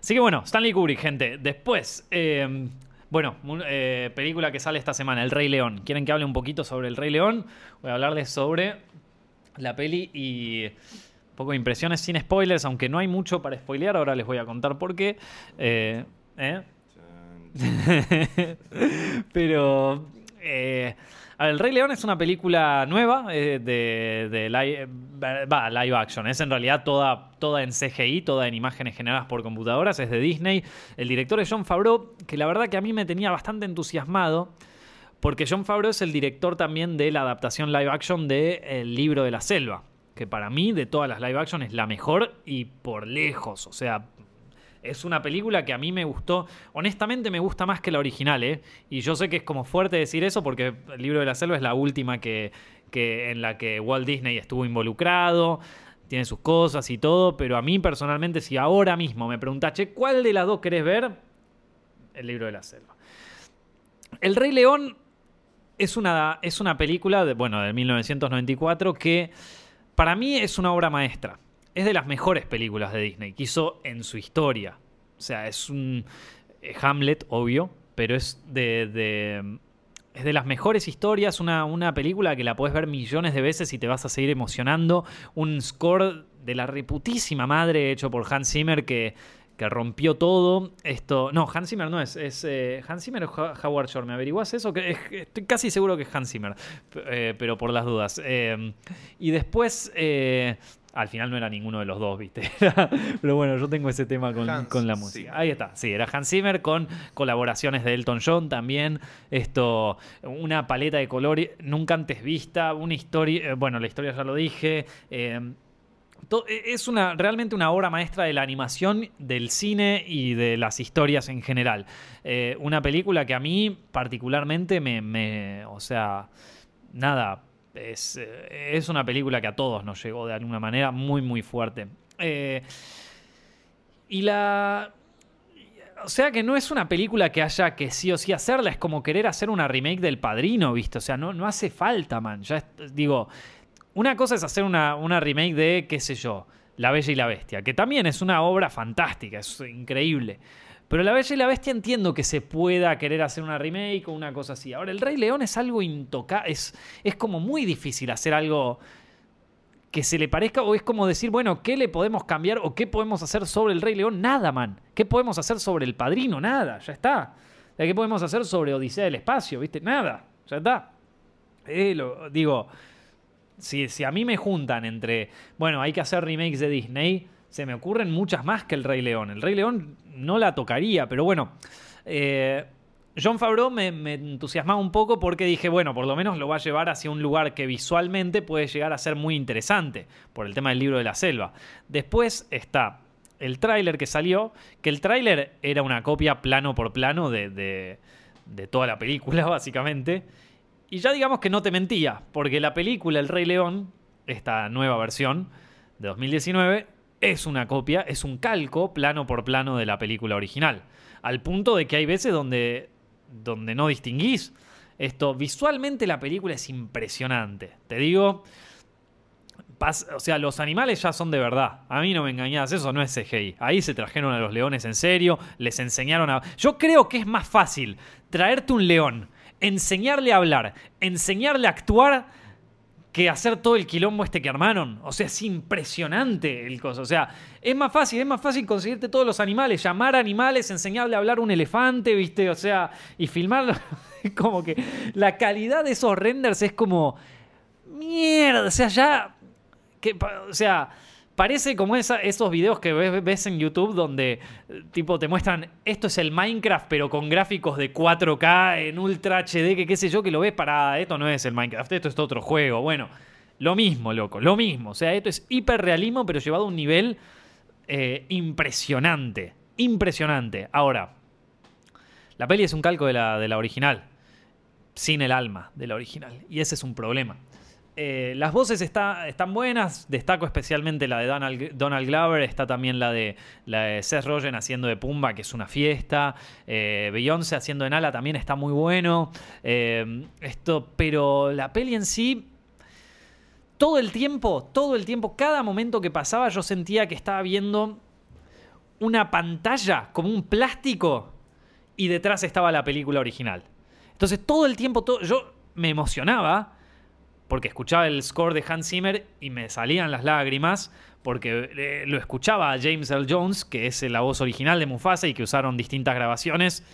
Así que bueno, Stanley Kubrick, gente. Después, eh, bueno, eh, película que sale esta semana, El Rey León. ¿Quieren que hable un poquito sobre El Rey León? Voy a hablarles sobre la peli y poco de impresiones sin spoilers, aunque no hay mucho para spoilear. Ahora les voy a contar por qué. Eh, ¿eh? Pero. eh, El Rey León es una película nueva de, live action. Es en realidad toda, toda en CGI, toda en imágenes generadas por computadoras. Es de Disney. El director es John Favreau, que la verdad que a mí me tenía bastante entusiasmado. Porque John Favreau es el director también de la adaptación live action de El libro de la selva. Que para mí, de todas las live action, es la mejor y por lejos. O sea, es una película que a mí me gustó. Honestamente, me gusta más que la original, ¿eh? Y yo sé que es como fuerte decir eso porque El libro de la selva es la última que, que en la que Walt Disney estuvo involucrado. Tiene sus cosas y todo. Pero a mí personalmente, si ahora mismo me preguntás, che, ¿cuál de las dos querés ver? El libro de la selva. El Rey León es una, es una película de, bueno, de 1994 que para mí es una obra maestra. Es de las mejores películas de Disney que hizo en su historia. O sea, es un eh, Hamlet, obvio, pero es de, de- es de las mejores historias, una, una película que la puedes ver millones de veces y te vas a seguir emocionando. Un score de la reputísima madre hecho por Hans Zimmer que, que rompió todo. Esto, no, Hans Zimmer no es, es eh, Hans Zimmer o Howard Shore. ¿Me averiguas eso? Que es- estoy casi seguro que es Hans Zimmer, eh, pero por las dudas. Eh, y después, eh, al final no era ninguno de los dos, ¿viste? pero bueno, yo tengo ese tema con, con la música. Zimmer. Ahí está, sí, era Hans Zimmer con colaboraciones de Elton John también. Esto, una paleta de colores nunca antes vista, una historia, eh, bueno, la historia ya lo dije. E- es una, realmente una obra maestra de la animación, del cine y de las historias en general. Eh, una película que a mí particularmente me, o sea, nada, es, eh, es una película que a todos nos llegó de alguna manera muy, muy fuerte. Eh, y la... O sea que no es una película que haya que sí o sí hacerla, es como querer hacer una remake del Padrino, ¿viste? O sea, no, no hace falta, man. Ya digo, una cosa es hacer una, remake de, qué sé yo, La Bella y la Bestia, que también es una obra fantástica, es increíble. Pero La Bella y la Bestia entiendo que se pueda querer hacer una remake o una cosa así. Ahora, El Rey León es algo intocable, es, es como muy difícil hacer algo que se le parezca o es como decir, bueno, ¿qué le podemos cambiar o qué podemos hacer sobre el Rey León? Nada, man. ¿Qué podemos hacer sobre el Padrino? Nada, ya está. ¿Qué podemos hacer sobre Odisea del Espacio? ¿Viste? Nada, ya está. Eh, lo- digo, si, si a mí me juntan entre, bueno, hay que hacer remakes de Disney, se me ocurren muchas más que el Rey León. El Rey León no la tocaría, pero bueno. eh, John Favreau me, me entusiasmaba un poco porque dije, bueno, por lo menos lo va a llevar hacia un lugar que visualmente puede llegar a ser muy interesante, por el tema del libro de la selva. Después está el tráiler que salió, que el tráiler era una copia plano por plano de, de- de toda la película, básicamente. Y ya digamos que no te mentía, porque la película El Rey León, esta nueva versión de 2019, es una copia, es un calco plano por plano de la película original. Al punto de que hay veces donde, donde no distinguís. Esto, visualmente la película es impresionante. Te digo, pas- o sea, los animales ya son de verdad. A mí no me engañás, eso no es CGI. Ahí se trajeron a los leones en serio, les enseñaron a... Yo creo que es más fácil traerte un león, enseñarle a hablar, enseñarle a actuar que hacer todo el quilombo este que armaron. O sea, es impresionante el coso. O sea, es más fácil, es más fácil conseguirte todos los animales, llamar animales, enseñarle a hablar un elefante, ¿viste? O sea, y filmarlo. Como que la calidad de esos renders es como. Mierda, o sea, ya. Que, o sea, parece como esa- esos videos que ves, en YouTube donde eh, tipo te muestran esto es el Minecraft pero con gráficos de 4K en Ultra HD, que qué sé yo, que lo ves para esto no es el Minecraft, esto es otro juego. Bueno, lo mismo, loco, lo mismo. O sea, esto es hiperrealismo pero llevado a un nivel eh, impresionante. Impresionante. Ahora, la peli es un calco de la, de la original, sin el alma de la original. Y ese es un problema. Eh, las voces está- están buenas, destaco especialmente la de Donald, Donald Glover, está también la de, la de Seth Rogen haciendo de Pumba, que es una fiesta, eh, Beyoncé haciendo de Nala también está muy bueno, eh, esto, pero la peli en sí, todo el tiempo, todo el tiempo, cada momento que pasaba yo sentía que estaba viendo una pantalla como un plástico y detrás estaba la película original. Entonces todo el tiempo, todo, yo me emocionaba porque escuchaba el score de Hans Zimmer y me salían las lágrimas, porque eh, lo escuchaba a James Earl Jones, que es la voz original de Mufasa y que usaron distintas grabaciones,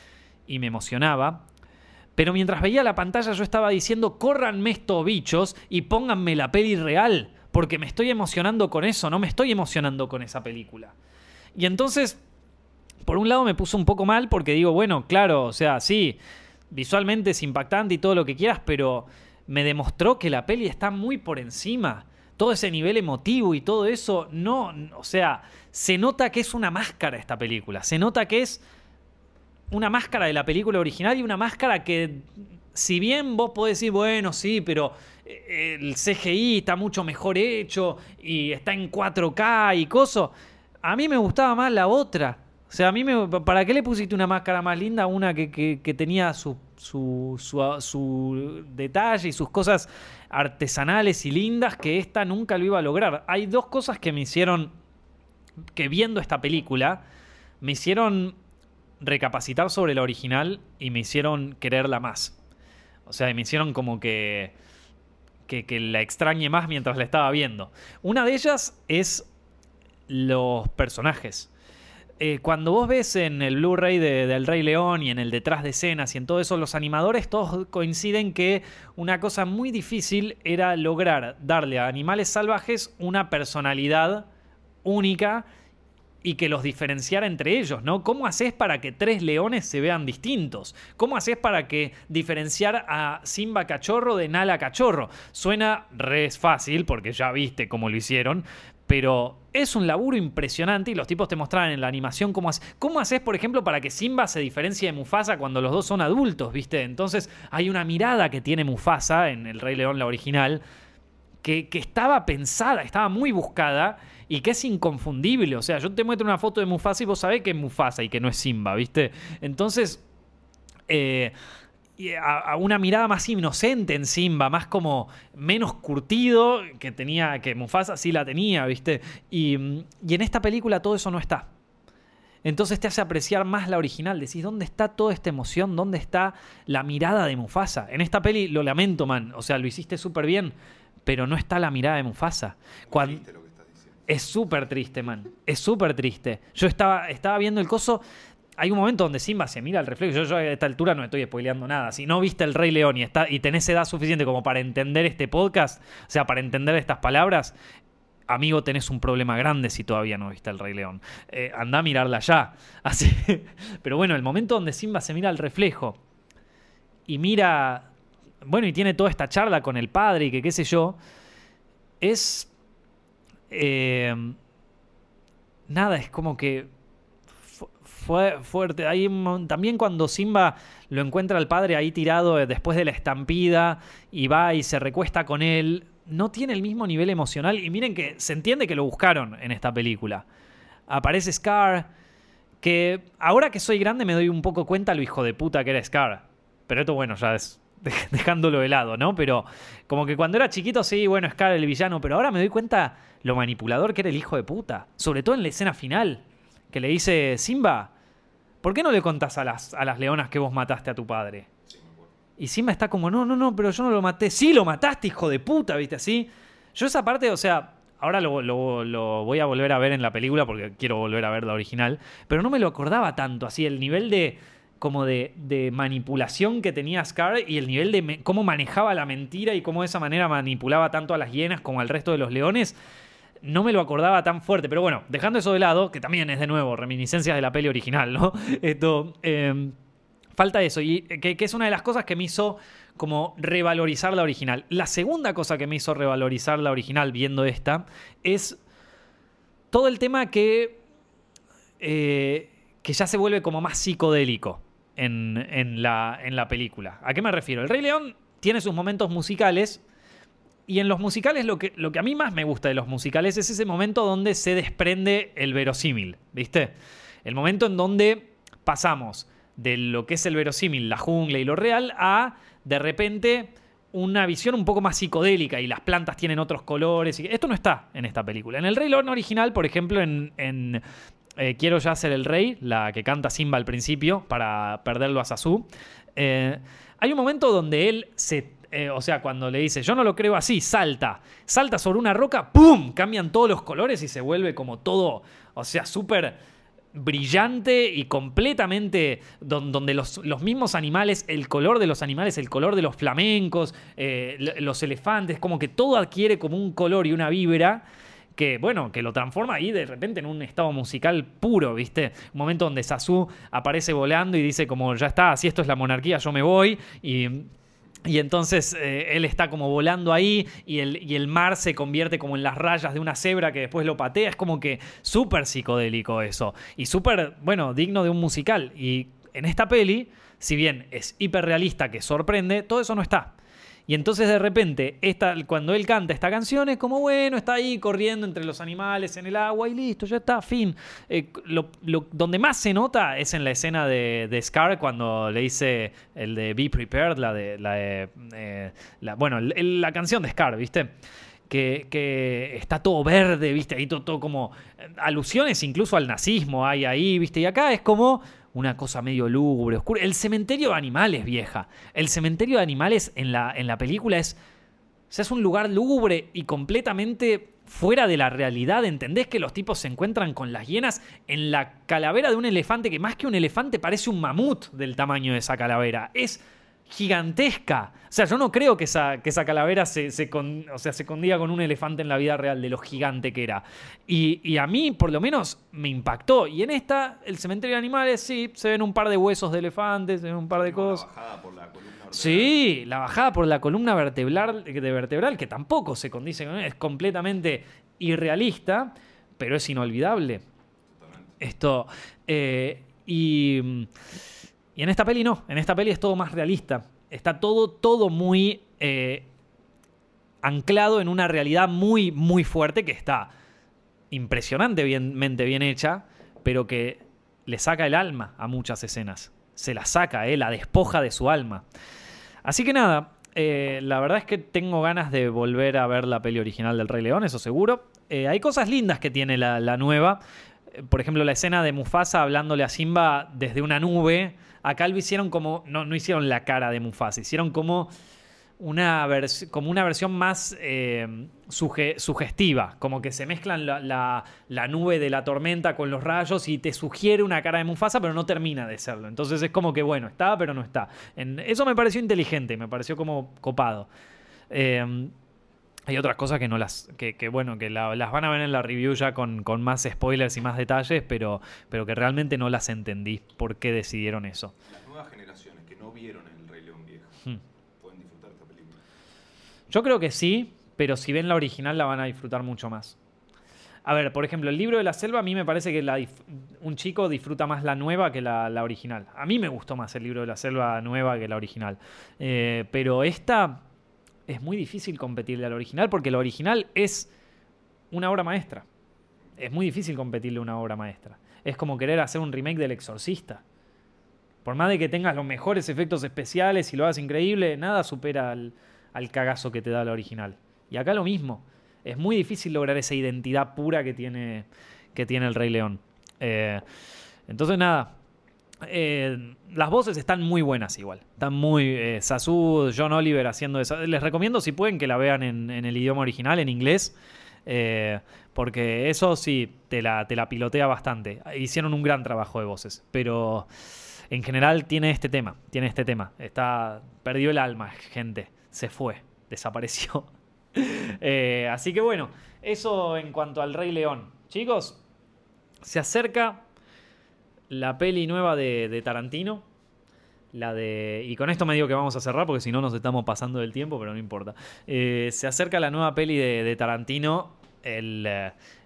y me emocionaba. Pero mientras veía la pantalla yo estaba diciendo, córranme estos bichos y pónganme la peli real, porque me estoy emocionando con eso, no me estoy emocionando con esa película. Y entonces, por un lado me puso un poco mal porque digo, bueno, claro, o sea, sí, visualmente es impactante y todo lo que quieras, pero me demostró que la peli está muy por encima. Todo ese nivel emotivo y todo eso, no, o sea, se nota que es una máscara esta película. Se nota que es una máscara de la película original y una máscara que, si bien vos podés decir, bueno, sí, pero eh, el CGI está mucho mejor hecho y está en 4K y cosas, a mí me gustaba más la otra. O sea, a mí me, ¿para qué le pusiste una máscara más linda una que, que- que tenía su, su, su- detalle y sus cosas artesanales y lindas que esta nunca lo iba a lograr? Hay dos cosas que me hicieron, que viendo esta película, me hicieron recapacitar sobre la original y me hicieron quererla más. O sea, me hicieron como que, que, que la extrañe más mientras la estaba viendo. Una de ellas es los personajes. Eh, cuando vos ves en el Blu-ray de- del Rey León y en el detrás de escenas y en todo eso, los animadores todos coinciden que una cosa muy difícil era lograr darle a animales salvajes una personalidad única y que los diferenciara entre ellos, ¿no? ¿Cómo haces para que tres leones se vean distintos? ¿Cómo haces para que diferenciar a Simba cachorro de Nala cachorro? Suena re fácil porque ya viste cómo lo hicieron, pero es un laburo impresionante y los tipos te mostraban en la animación cómo haces. ¿Cómo haces, por ejemplo, para que Simba se diferencie de Mufasa cuando los dos son adultos, viste? Entonces hay una mirada que tiene Mufasa en El Rey León, la original, que, que estaba pensada, estaba muy buscada y que es inconfundible. O sea, yo te muestro una foto de Mufasa y vos sabés que es Mufasa y que no es Simba, ¿viste? Entonces, eh, a, a una mirada más inocente en Simba, más como menos curtido que tenía, que Mufasa sí la tenía, ¿viste? Y, mm, y en esta película todo eso no está. Entonces te hace apreciar más la original. Decís, ¿dónde está toda esta emoción? ¿Dónde está la mirada de Mufasa? En esta peli, lo lamento, man. O sea, lo hiciste súper bien, pero no está la mirada de Mufasa. Cuan- Triste lo que estás diciendo. es súper triste, man. Es súper triste. Yo estaba, estaba viendo el coso. Hay un momento donde Simba se mira al reflejo. Yo, yo a esta altura no estoy spoileando nada. Si no viste El Rey León y, está, y tenés edad suficiente como para entender este podcast, o sea, para entender estas palabras, amigo, tenés un problema grande si todavía no viste El Rey León. Eh, anda a mirarla ya. Así. Pero bueno, el momento donde Simba se mira al reflejo y mira. Bueno, y tiene toda esta charla con el padre y que qué sé yo. Es. eh, nada, es como que fue fuerte. Mon- también cuando Simba lo encuentra al padre ahí tirado eh, después de la estampida y va y se recuesta con él, no tiene el mismo nivel emocional. Y miren que se entiende que lo buscaron en esta película. Aparece Scar, que ahora que soy grande me doy un poco cuenta lo hijo de puta que era Scar. Pero esto, bueno, ya es dej- dejándolo de lado, ¿no? Pero como que cuando era chiquito, sí, bueno, Scar el villano, pero ahora me doy cuenta lo manipulador que era el hijo de puta. Sobre todo en la escena final, que le dice, Simba, ¿por qué no le contás a las, a las leonas que vos mataste a tu padre? Y Simba está como, no, no, no, pero yo no lo maté. Sí, lo mataste, hijo de puta, ¿viste? Así. Yo esa parte, o sea, ahora lo, lo- voy a volver a ver en la película porque quiero volver a ver la original, pero no me lo acordaba tanto, así, el nivel de como de, de manipulación que tenía Scar y el nivel de cómo manejaba la mentira y cómo de esa manera manipulaba tanto a las hienas como al resto de los leones, no me lo acordaba tan fuerte. Pero bueno, dejando eso de lado, que también es de nuevo reminiscencias de la peli original, ¿no? Esto. eh, Falta eso, y que, que es una de las cosas que me hizo como revalorizar la original. La segunda cosa que me hizo revalorizar la original viendo esta es todo el tema que, eh, que ya se vuelve como más psicodélico en, en la, en la película. ¿A qué me refiero? El Rey León tiene sus momentos musicales y en los musicales lo que, lo que a mí más me gusta de los musicales es ese momento donde se desprende el verosímil, ¿viste? El momento en donde pasamos de lo que es el verosímil, la jungla y lo real, a de repente una visión un poco más psicodélica y las plantas tienen otros colores. Esto no está en esta película. En el Rey León original, por ejemplo, en, eh, Quiero ya ser el rey, la que canta Simba al principio para perderlo a Sasu, eh, hay un momento donde él se eh, o sea, cuando le dice, yo no lo creo así, salta, salta sobre una roca, ¡pum! Cambian todos los colores y se vuelve como todo, o sea, súper brillante y completamente donde los, mismos animales, el color de los animales, el color de los flamencos, eh, los elefantes, como que todo adquiere como un color y una vibra que, bueno, que lo transforma ahí de repente en un estado musical puro, ¿viste? Un momento donde Sasu aparece volando y dice como, ya está, si esto es la monarquía, yo me voy y y entonces eh, él está como volando ahí y el, y el, mar se convierte como en las rayas de una cebra que después lo patea. Es como que súper psicodélico eso. Y súper, bueno, digno de un musical. Y en esta peli, si bien es hiperrealista que sorprende, todo eso no está. Y entonces de repente, cuando él canta esta canción, es como, bueno, está ahí corriendo entre los animales en el agua y listo, ya está, fin. Eh, donde más se nota es en la escena de, Scar, cuando le dice el de Be Prepared, la de. La eh, bueno, la canción de Scar, ¿viste? Que, que, está todo verde, ¿viste? Ahí todo, todo, como alusiones incluso al nazismo hay ahí, ¿viste? Y acá es como una cosa medio lúgubre, oscura. El cementerio de animales, vieja. El cementerio de animales en la, en la película es. O sea, es un lugar lúgubre y completamente fuera de la realidad. ¿Entendés que los tipos se encuentran con las hienas en la calavera de un elefante que más que un elefante parece un mamut del tamaño de esa calavera? Es gigantesca. O sea, yo no creo que esa, que esa calavera se, se, o sea, se condiga con un elefante en la vida real de lo gigante que era. Y, a mí, por lo menos, me impactó. Y en esta, el cementerio de animales, sí, se ven un par de huesos de elefantes, se ven un par de cosas. La bajada por la columna vertebral. Sí, la bajada por la columna vertebral, de vertebral, que tampoco se condice con es completamente irrealista, pero es inolvidable. Esto. Eh, y. Y en esta peli no, en esta peli es todo más realista. Está todo, todo muy eh, anclado en una realidad muy, muy fuerte que está impresionantemente bien hecha, pero que le saca el alma a muchas escenas. Se la saca, eh, la despoja de su alma. Así que nada, eh, la verdad es que tengo ganas de volver a ver la peli original del Rey León, eso seguro. hay cosas lindas que tiene la, la nueva. Por ejemplo, la escena de Mufasa hablándole a Simba desde una nube Acá lo hicieron como, no, no hicieron la cara de Mufasa, hicieron como una, como una versión más eh, sugestiva, como que se mezclan la, nube de la tormenta con los rayos y te sugiere una cara de Mufasa, pero no termina de serlo. Entonces es como que, bueno, está, pero no está. eso me pareció inteligente, me pareció como copado. Eh, hay otras cosas que no las. que, bueno, que las van a ver en la review ya con, más spoilers y más detalles, pero, pero que realmente no las entendí. ¿Por qué decidieron eso? Las nuevas generaciones que no vieron El Rey León Viejo hmm. pueden disfrutar esta película. Yo creo que sí, pero si ven la original la van a disfrutar mucho más. A ver, por ejemplo, el libro de la selva, a mí me parece que un chico disfruta más la nueva que la, original. A mí me gustó más el libro de la selva nueva que la original. Eh, pero esta es muy difícil competirle al original porque el original es una obra maestra. Es muy difícil competirle una obra maestra. Es como querer hacer un remake del Exorcista. Por más de que tengas los mejores efectos especiales y lo hagas increíble, nada supera al, cagazo que te da la original. Y acá lo mismo. Es muy difícil lograr esa identidad pura que tiene, que tiene el Rey León. Eh, entonces, nada, eh, las voces están muy buenas igual. Están muy... Eh, John Oliver haciendo eso. Les recomiendo si pueden que la vean en, el idioma original, en inglés. Eh, porque eso sí, te la, te la pilotea bastante. Hicieron un gran trabajo de voces. Pero en general tiene este tema. Tiene este tema. Está. Perdió el alma, gente. Se fue. Desapareció. Eh, así que bueno, eso en cuanto al Rey León. Chicos, se acerca la peli nueva de, Tarantino. La de. Y con esto me digo que vamos a cerrar porque si no nos estamos pasando del tiempo, pero no importa. Eh, se acerca la nueva peli de, Tarantino. El.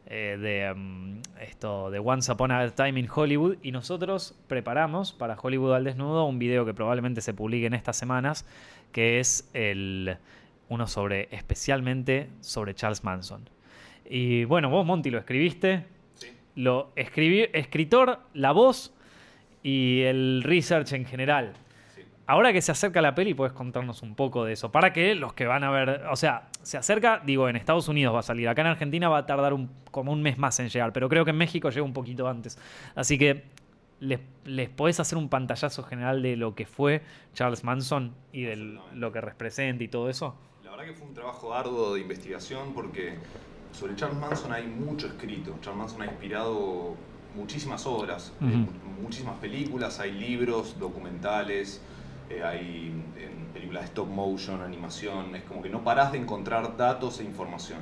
Eh, de mm, esto de Once Upon a Time in Hollywood y nosotros preparamos para Hollywood al desnudo un video que probablemente se publique en estas semanas que es el uno sobre, especialmente sobre Charles Manson. Y bueno, vos, Monty, lo escribiste. Lo escribí, escritor, la voz y el research en general. Sí. Ahora que se acerca la peli, puedes contarnos un poco de eso. Para que los que van a ver. O sea, se acerca, digo, en Estados Unidos va a salir. Acá en Argentina va a tardar un- como un mes más en llegar. Pero creo que en México llega un poquito antes. Así que, ¿les, les podés hacer un pantallazo general de lo que fue Charles Manson y de lo que representa y todo eso? La verdad que fue un trabajo arduo de investigación porque sobre Charles Manson hay mucho escrito. Charles Manson ha inspirado muchísimas obras, eh, mu- muchísimas películas, hay libros, documentales, eh, hay en películas de stop motion, animación, es como que no parás de encontrar datos e información.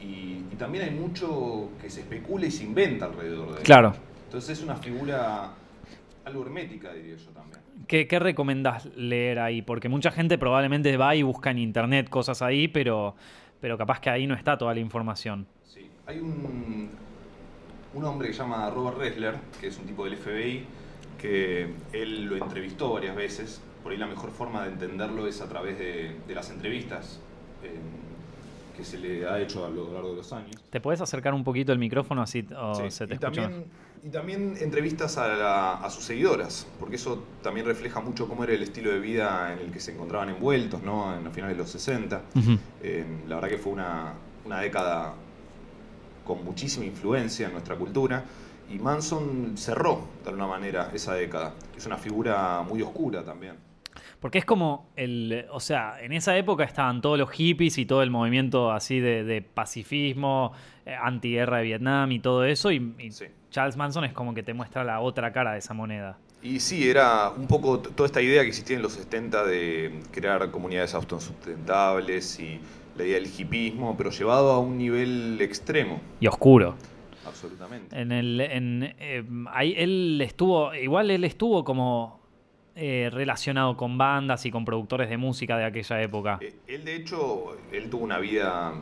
Y, y también hay mucho que se especula y se inventa alrededor de él. Claro. Entonces es una figura algo hermética, diría yo también. ¿Qué, qué recomendás leer ahí? Porque mucha gente probablemente va y busca en internet cosas ahí, pero, pero capaz que ahí no está toda la información. Sí, hay un, un hombre que se llama Robert Ressler, que es un tipo del FBI, que él lo entrevistó varias veces. Por ahí la mejor forma de entenderlo es a través de, las entrevistas que se le ha hecho a lo largo de los años. ¿Te puedes acercar un poquito el micrófono así o Sí, Oh, se te y, escucha? también, y también entrevistas a, la- a sus seguidoras, porque eso también refleja mucho cómo era el estilo de vida en el que se encontraban envueltos, ¿no? En los finales de los 60. Ujú. Eh, la verdad que fue una, una década con muchísima influencia en nuestra cultura y Manson cerró de alguna manera esa década. Es una figura muy oscura también. Porque es como el. O sea, en esa época estaban todos los hippies y todo el movimiento así de, de pacifismo, eh, antiguerra de Vietnam y todo eso. Y, y Sí. Charles Manson es como que te muestra la otra cara de esa moneda. Y sí, era un poco toda esta idea que existía en los 70 de crear comunidades autosustentables y la idea del hipismo, pero llevado a un nivel extremo, Y oscuro. absolutamente. En el, en, eh, ahí él estuvo, igual él estuvo como eh, relacionado con bandas y con productores de música de aquella época. Eh, Él, de hecho, él tuvo una vida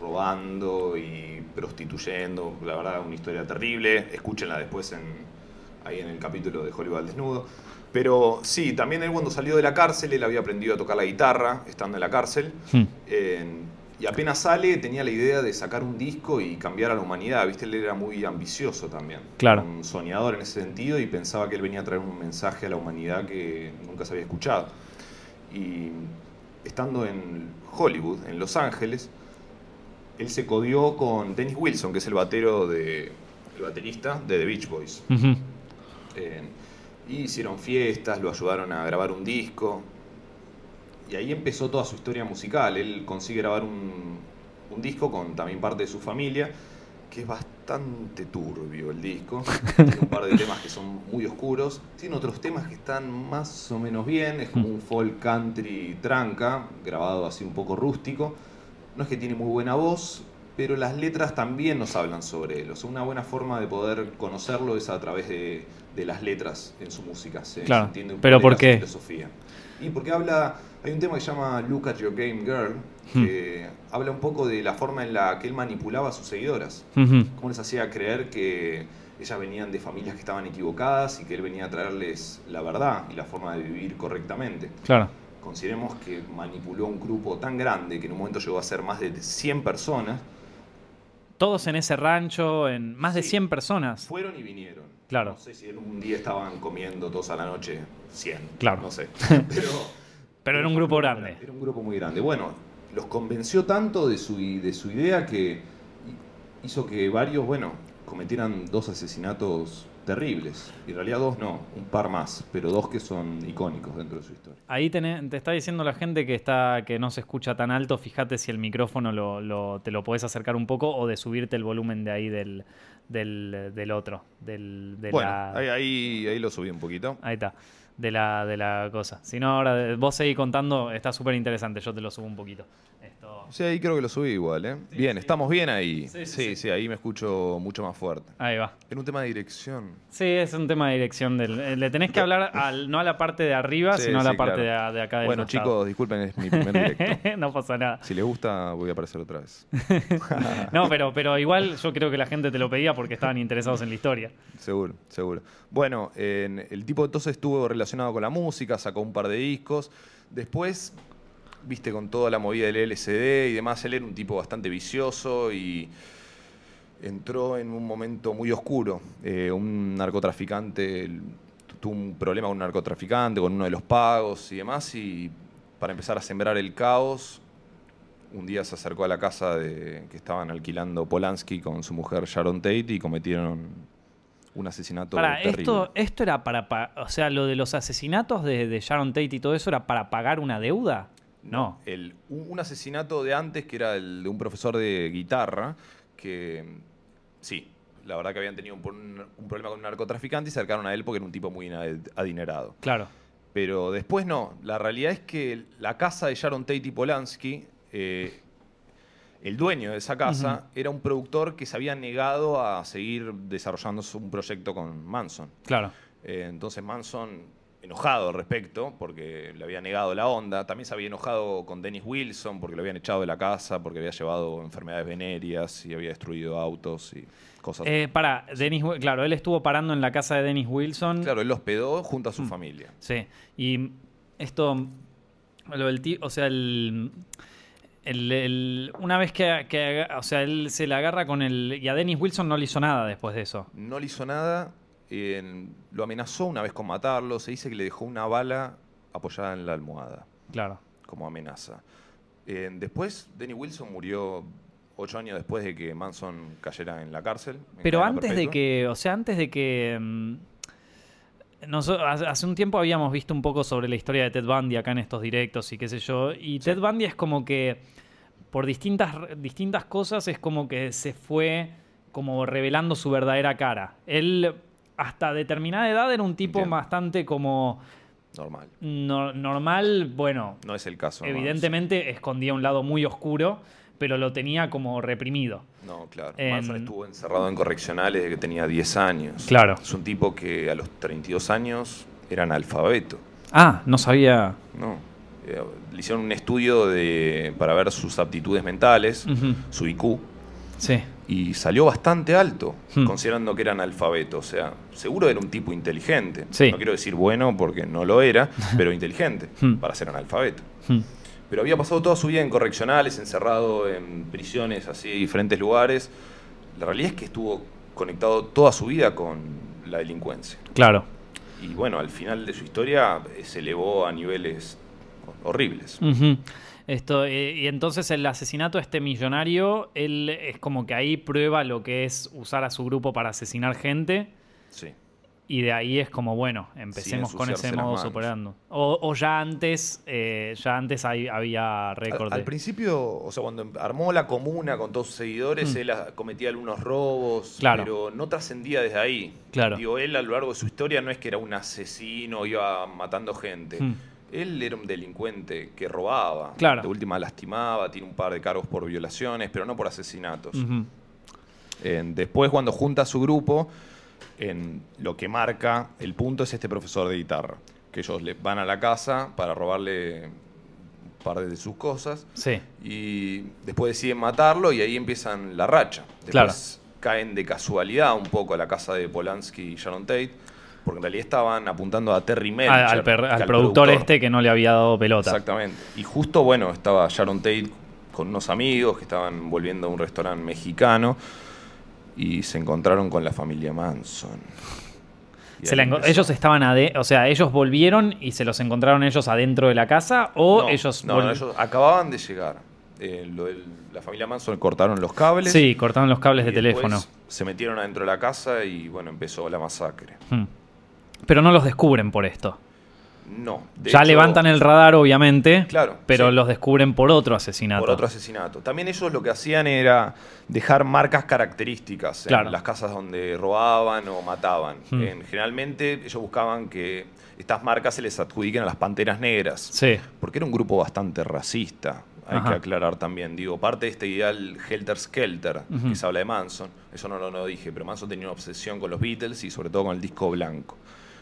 robando y prostituyendo, la verdad, una historia terrible. Escúchenla después en, ahí en el capítulo de Hollywood al desnudo. Pero sí, también él cuando salió de la cárcel, él había aprendido a tocar la guitarra, estando en la cárcel. Hmm. Eh, y apenas sale, tenía la idea de sacar un disco y cambiar a la humanidad. Viste, él era muy ambicioso también. Claro. Un soñador en ese sentido y pensaba que él venía a traer un mensaje a la humanidad que nunca se había escuchado. Y estando en Hollywood, en Los Ángeles, él se codió con Dennis Wilson, que es el batero de, el baterista de The Beach Boys. Ujú. Eh, y hicieron fiestas, lo ayudaron a grabar un disco. Y ahí empezó toda su historia musical. Él consigue grabar un, un disco con también parte de su familia, que es bastante turbio el disco. Tiene un par de temas que son muy oscuros. Tiene otros temas que están más o menos bien. Es como un folk country tranca, grabado así un poco rústico. No es que tiene muy buena voz, pero las letras también nos hablan sobre él. O sea, una buena forma de poder conocerlo es a través de, de las letras en su música. Se, Claro, entiende un pero ¿por qué? filosofía. Y porque habla, hay un tema que se llama Look at Your Game Girl, que habla un poco de la forma en la que él manipulaba a sus seguidoras. Ujú. Cómo les hacía creer que ellas venían de familias que estaban equivocadas y que él venía a traerles la verdad y la forma de vivir correctamente. Claro. Consideremos que manipuló un grupo tan grande que en un momento llegó a ser más de 100 personas. Todos en ese rancho, en más de Sí. 100 personas. Fueron y vinieron. Claro. No sé si en un día estaban comiendo todos a la noche 100. Claro. No sé. Pero, Pero era un grupo grande. Era un grupo muy grande. Bueno, los convenció tanto de su, de su idea que hizo que varios, bueno, cometieran dos asesinatos terribles. Y en realidad dos no, un par más, pero dos que son icónicos dentro de su historia. Ahí tenés- te está diciendo la gente que está que no se escucha tan alto. Fíjate si el micrófono lo, lo- te lo podés acercar un poco o de subirte el volumen de ahí del, del, del otro. Del, de bueno, la- ahí, ahí, ahí lo subí un poquito. Ahí está. De la, de la cosa. Si no, ahora vos seguís contando, está súper interesante. Yo te lo subo un poquito. Sí, ahí creo que lo subí igual, ¿eh? bien, estamos bien ahí. Sí, Sí ahí me escucho mucho más fuerte. Ahí va. Era un tema de dirección. Sí, es un tema de dirección. Del, eh, le tenés que hablar al, no a la parte de arriba, sino a la parte claro. de, de acá del Bueno, costado. chicos, disculpen, es mi primer directo. no pasa nada. Si les gusta, voy a aparecer otra vez. No, pero, pero igual yo creo que la gente te lo pedía porque estaban interesados en la historia. Seguro, seguro. Bueno, en- el tipo entonces estuvo relacionado con la música, sacó un par de discos. Después viste, con toda la movida del LSD y demás, él era un tipo bastante vicioso y entró en un momento muy oscuro. Eh, un narcotraficante tuvo un problema con un narcotraficante, con uno de los pagos y demás, y para empezar a sembrar el caos, un día se acercó a la casa de, que estaban alquilando Polanski con su mujer Sharon Tate y cometieron un asesinato Para, terrible. esto, esto era para, pa- o sea, lo de los asesinatos de, de Sharon Tate y todo eso era para pagar una deuda. No. El- un, asesinato de antes que era el de un profesor de guitarra que, sí, la verdad que habían tenido un, problema con un narcotraficante y se acercaron a él porque era un tipo muy adinerado. Claro. Pero después no. La realidad es que la casa de Sharon Tate y Polanski, eh, el dueño de esa casa era un productor que se había negado a seguir desarrollando un proyecto con Manson. Claro. Eh, entonces Manson, enojado al respecto, porque le había negado la onda, también se había enojado con Dennis Wilson, porque lo habían echado de la casa, porque había llevado enfermedades venéreas y había destruido autos y cosas. Eh, para, Dennis, claro, él estuvo parando en la casa de Dennis Wilson. claro, él los hospedó junto a su familia. Sí. Y esto, lo del ti- o sea, el, el- el- una vez que, o sea, él se la agarra con el, y a Dennis Wilson no le hizo nada después de eso. No le hizo nada, eh, lo amenazó una vez con matarlo, se dice que le dejó una bala apoyada en la almohada Claro. como amenaza. Eh, después, Dennis Wilson murió ocho años después de que Manson cayera en la cárcel. en Pero antes de que, o sea, antes de que... mm, hace un tiempo habíamos visto un poco sobre la historia de Ted Bundy acá en estos directos y qué sé yo. Y Ted Bundy es como que por distintas, distintas cosas es como que se fue como revelando su verdadera cara. Él hasta determinada edad era un tipo Entiendo. bastante como Normal. no- normal, bueno, No es el caso. ¿no? evidentemente escondía un lado muy oscuro, pero lo tenía como reprimido. No, claro. En- Manson estuvo encerrado en correccionales desde que tenía 10 años. Claro. Es un tipo que a los 32 años era analfabeto. Ah, no sabía. No. Eh, le hicieron un estudio de, para ver sus aptitudes mentales, su IQ, Sí. Y salió bastante alto, Hmm. considerando que era analfabeto. O sea, seguro era un tipo inteligente. Sí. No quiero decir bueno porque no lo era, pero inteligente Hmm. para ser analfabeto. Hmm. Pero había pasado toda su vida en correccionales, encerrado en prisiones, así, en diferentes lugares. La realidad es que estuvo conectado toda su vida con la delincuencia. Claro. Y bueno, al final de su historia eh, se elevó a niveles horribles. Ujú. Esto, eh, y entonces el asesinato de este millonario, él es como que ahí prueba lo que es usar a su grupo para asesinar gente. Sí. Y de ahí es como, bueno, empecemos con ese modo operando. O, o ya antes, eh, ya antes hay- había récord. al principio, o sea, cuando armó la comuna con todos sus seguidores, Mm. él cometía algunos robos, Claro. pero no trascendía desde ahí. Claro. Digo, él a lo largo de su historia no es que era un asesino, iba matando gente. Mm. Él era un delincuente que robaba. Claro. De última lastimaba, tiene un par de cargos por violaciones, pero no por asesinatos. Después, cuando junta a su grupo, en lo que marca el punto es este profesor de guitarra. Que ellos le van a la casa para robarle un par de sus cosas Sí. y después deciden matarlo y ahí empiezan la racha. Después Claro. caen de casualidad un poco a la casa de Polanski y Sharon Tate, porque en realidad estaban apuntando a Terry Melcher. Al, al per- que al al productor, este que no le había dado pelota. Exactamente. Y justo, bueno, estaba Sharon Tate con unos amigos que estaban volviendo a un restaurante mexicano y se encontraron con la familia Manson. Se la ellos estaban ade o sea, ellos volvieron y se los encontraron ellos adentro de la casa o no, ellos no, no, ellos acababan de llegar. Eh, lo del- la familia Manson cortaron los cables. Sí, cortaron los cables de y teléfono. Se metieron adentro de la casa y bueno, empezó la masacre. Hmm. Pero no los descubren por esto. No. de ya hecho, levantan el radar, obviamente. Claro, Pero sí. los descubren por otro asesinato. Por otro asesinato. También ellos lo que hacían era dejar marcas características Claro. en las casas donde robaban o mataban. Hmm. En- generalmente ellos buscaban que estas marcas se les adjudiquen a las panteras negras. Sí. Porque era un grupo bastante racista. Hay Ajá. que aclarar también. Digo, parte de este ideal Helter Skelter, que se habla de Manson, eso no lo no dije, pero Manson tenía una obsesión con los Beatles y sobre todo con el disco blanco.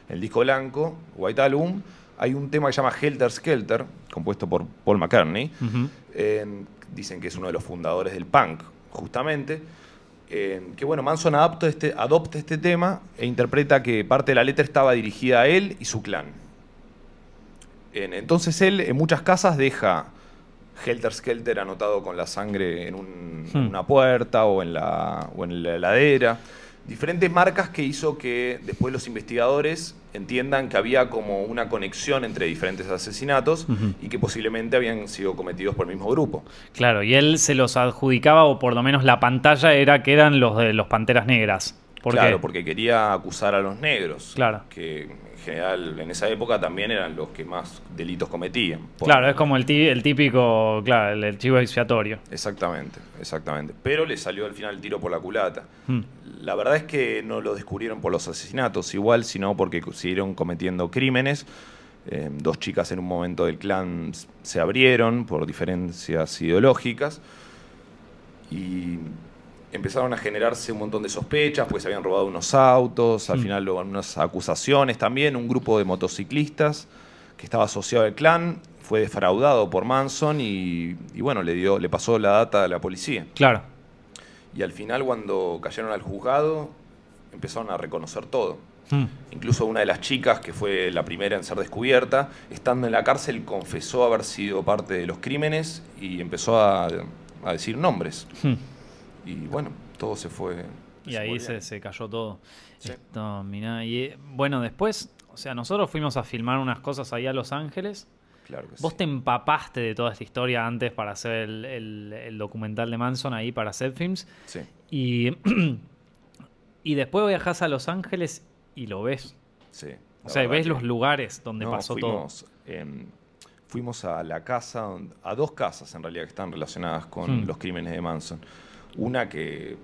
El disco blanco, White Album, hay un tema que se llama Helter Skelter, compuesto por Paul McCartney. Eh, dicen que es uno de los fundadores del punk, justamente. Eh, que bueno, Manson adopta este, adopta este tema e interpreta que parte de la letra estaba dirigida a él y su clan. En- entonces él en muchas casas deja Helter Skelter anotado con la sangre en, un- Hmm. en una puerta o en, la, o en la heladera. Diferentes marcas que hizo que después los investigadores entiendan que había como una conexión entre diferentes asesinatos y que posiblemente habían sido cometidos por el mismo grupo. Claro, y él se los adjudicaba, o por lo menos la pantalla era que eran los de los Panteras Negras. ¿Por claro, qué? porque quería acusar a los negros. Claro. Que general en esa época también eran los que más delitos cometían. Claro, es como el, tí- el típico, claro, el, el chivo expiatorio. Exactamente, exactamente. Pero le salió al final el tiro por la culata. Hmm. La verdad es que no lo descubrieron por los asesinatos igual, sino porque siguieron cometiendo crímenes. Eh, dos chicas en un momento del clan se abrieron por diferencias ideológicas y empezaron a generarse un montón de sospechas, pues se habían robado unos autos, al Mm. final hubo unas acusaciones también, un grupo de motociclistas que estaba asociado al clan fue defraudado por Manson y, y bueno, le, dio, le pasó la data a la policía. Claro. Y al final cuando cayeron al juzgado empezaron a reconocer todo. Hmm. Incluso una de las chicas, que fue la primera en ser descubierta, estando en la cárcel confesó haber sido parte de los crímenes y empezó a, a decir nombres. Hmm. Y bueno, todo se fue. Y ahí se, se cayó todo. Sí. Esto, mirá, y eh, bueno, después, o sea, nosotros fuimos a filmar unas cosas ahí a Los Ángeles. Claro que Vos sí. te empapaste de toda esta historia antes para hacer el, el- el documental de Manson ahí para Set Films. Sí, Y, y después viajás a Los Ángeles y lo ves. sí. O sea, ves los lugares donde No, pasó fuimos, em, fuimos a la casa, a dos casas en realidad que están relacionadas con Hmm. los crímenes de Manson. Una que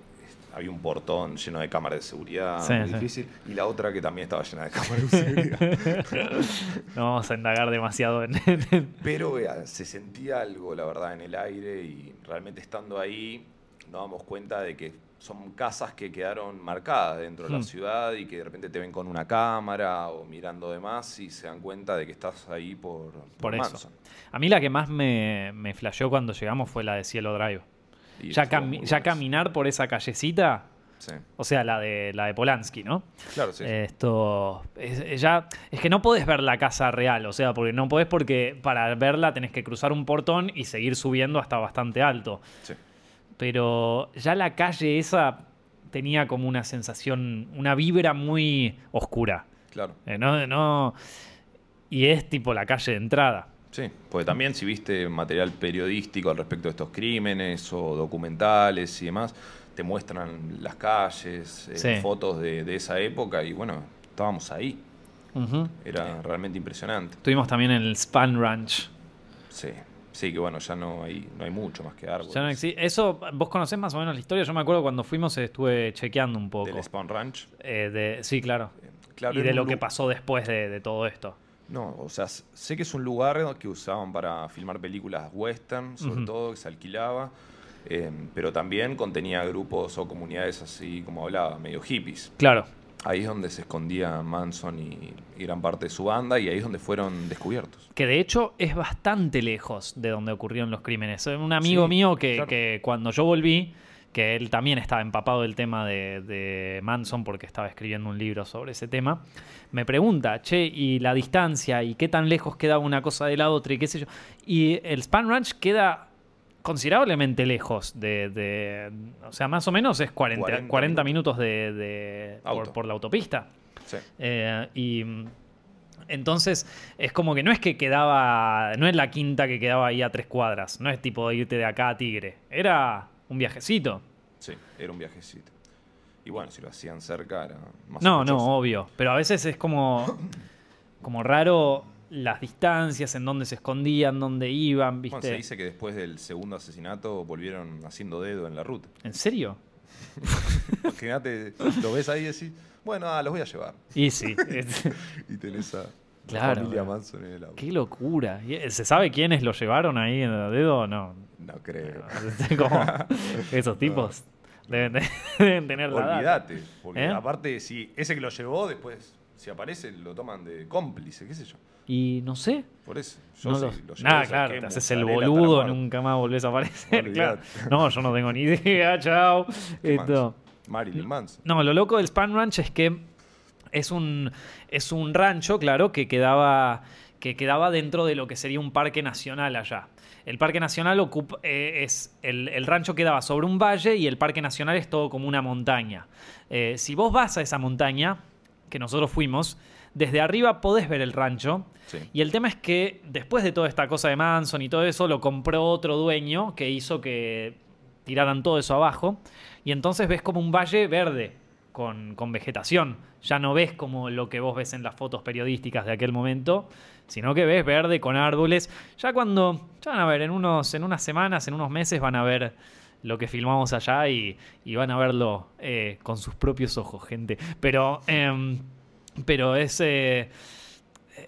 había un portón lleno de cámaras de seguridad, Sí, muy sí. difícil, y la otra que también estaba llena de cámaras de seguridad. No vamos a indagar demasiado en... en- Pero eh, se sentía algo, la verdad, en el aire y realmente estando ahí nos damos cuenta de que son casas que quedaron marcadas dentro de Hmm. la ciudad y que de repente te ven con una cámara o mirando demás y se dan cuenta de que estás ahí por, por, Por eso. Manson. A mí la que más me, me flasheó cuando llegamos fue la de Cielo Drive. Y Ya, cami- caminar por esa callecita, Sí, o sea, la de, la de Polanski, ¿no? claro, sí. Esto. Es, es ya, es que no podés ver la casa real, o sea, porque no podés porque para verla tenés que cruzar un portón y seguir subiendo hasta bastante alto. sí. Pero ya la calle esa tenía como una sensación, una vibra muy oscura. Claro. Eh, no, no, y es tipo la calle de entrada. Sí, porque también si viste material periodístico al respecto de estos crímenes o documentales y demás, te muestran las calles, eh, Sí. fotos de, de esa época y bueno, estábamos ahí. Era realmente impresionante. Estuvimos también en el Span Ranch. Sí, sí, que bueno, ya no hay, no hay mucho más que árboles. Ya no exi- Eso, vos conocés más o menos la historia. Yo me acuerdo cuando fuimos estuve chequeando un poco. Del Spawn Ranch. Eh, de, sí, claro. Eh, Claro, y de lo que pasó después de, de todo esto. No, o sea, sé que es un lugar que usaban para filmar películas western, sobre todo, que se alquilaba, eh, pero también contenía grupos o comunidades así como hablaba, medio hippies. Claro. Ahí es donde se escondía Manson y, y gran parte de su banda y ahí es donde fueron descubiertos. Que de hecho es bastante lejos de donde ocurrieron los crímenes. Un amigo Sí, mío que, claro. que cuando yo volví, que él también estaba empapado del tema de, de Manson porque estaba escribiendo un libro sobre ese tema, me pregunta, che, ¿y la distancia? ¿Y qué tan lejos queda una cosa de la otra? Y qué sé yo. Y el Span Ranch queda considerablemente lejos de, de- o sea, más o menos es 40, 40, 40 minutos de, de- por, la autopista. Sí, Eh, y entonces es como que no es que quedaba, no es la quinta que quedaba ahí a tres cuadras, no es tipo irte de acá a Tigre, era un viajecito. sí, era un viajecito. Y bueno, si lo hacían cerca era más No, no, obvio, pero a veces es como, como raro las distancias, en dónde se escondían, dónde iban, Bueno, ¿viste? se dice que después del segundo asecinato volvieron haciendo dedo en la ruta. ¿En serio? Imagínate, lo ves ahí y decís, bueno, ah, los voy a llevar. Y sí, Y tenés a la Claro, familia bro. Manson en el auto. qué locura. ¿Y, eh, ¿Se sabe quiénes lo llevaron ahí en el dedo no? No creo. Como esos tipos deben, de- deben tener la. Olvídate. Porque ¿Eh? aparte, si ese que lo llevó, después, si aparece, lo toman de cómplice, qué sé yo. Y no sé. Por eso. Yo No si lo- lo llevo, Nada, claro, te haces el la boludo, nunca más volvés a aparecer. claro. No, yo no tengo ni idea, chao. ¿Qué Esto. Marilyn Manson. No, lo loco del Span Ranch es que es un, es un rancho, claro, que quedaba, que quedaba dentro de lo que sería un parque nacional allá. el Parque Nacional ocupa, eh, es el, el rancho quedaba sobre un valle y el Parque Nacional es todo como una montaña. Eh, si vos vas a esa montaña, que nosotros fuimos, desde arriba podés ver el rancho. Sí. Y el tema es que después de toda esta cosa de Manson y todo eso, lo compró otro dueño que hizo que tiraran todo eso abajo. Y entonces ves como un valle verde con, vegetación. Ya no ves como lo que vos ves en las fotos periodísticas de aquel momento, sino que ves verde con árboles. Ya cuando, ya van a ver, en, unos, en unas semanas, en unos meses van a ver lo que filmamos allá y, van a verlo eh, con sus propios ojos, gente. Pero, em, pero es... eh,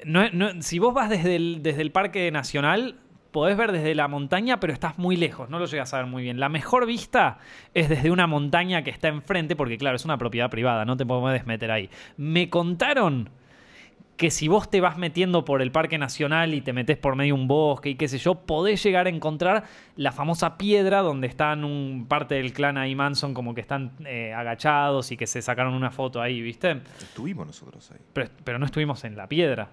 no- no- si vos vas desde el, desde el Parque Nacional, podés ver desde la montaña, pero estás muy lejos, no lo llegas a ver muy bien. La mejor vista es desde una montaña que está enfrente, porque claro, es una propiedad privada, no te puedes meter ahí. Me contaron que si vos te vas metiendo por el Parque Nacional y te metes por medio de un bosque y qué sé yo, podés llegar a encontrar la famosa piedra donde están un parte del clan ahí Manson como que están eh, agachados y que se sacaron una foto ahí, ¿viste? Estuvimos nosotros ahí. Pero, pero no estuvimos en la piedra.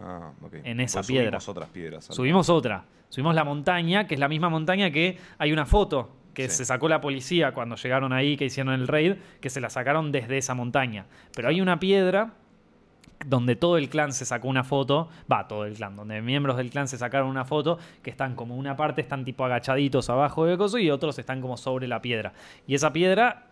Ah. En esa Pues piedra. Subimos otras piedras. al- Subimos otra. Subimos la montaña, que es la misma montaña que hay una foto que Sí. se sacó la policía cuando llegaron ahí, que hicieron el raid, que se la sacaron desde esa montaña. Pero hay una piedra donde todo el clan se sacó una foto, va, todo el clan, donde miembros del clan se sacaron una foto, que están como una parte están tipo agachaditos abajo de coso y otros están como sobre la piedra. Y esa piedra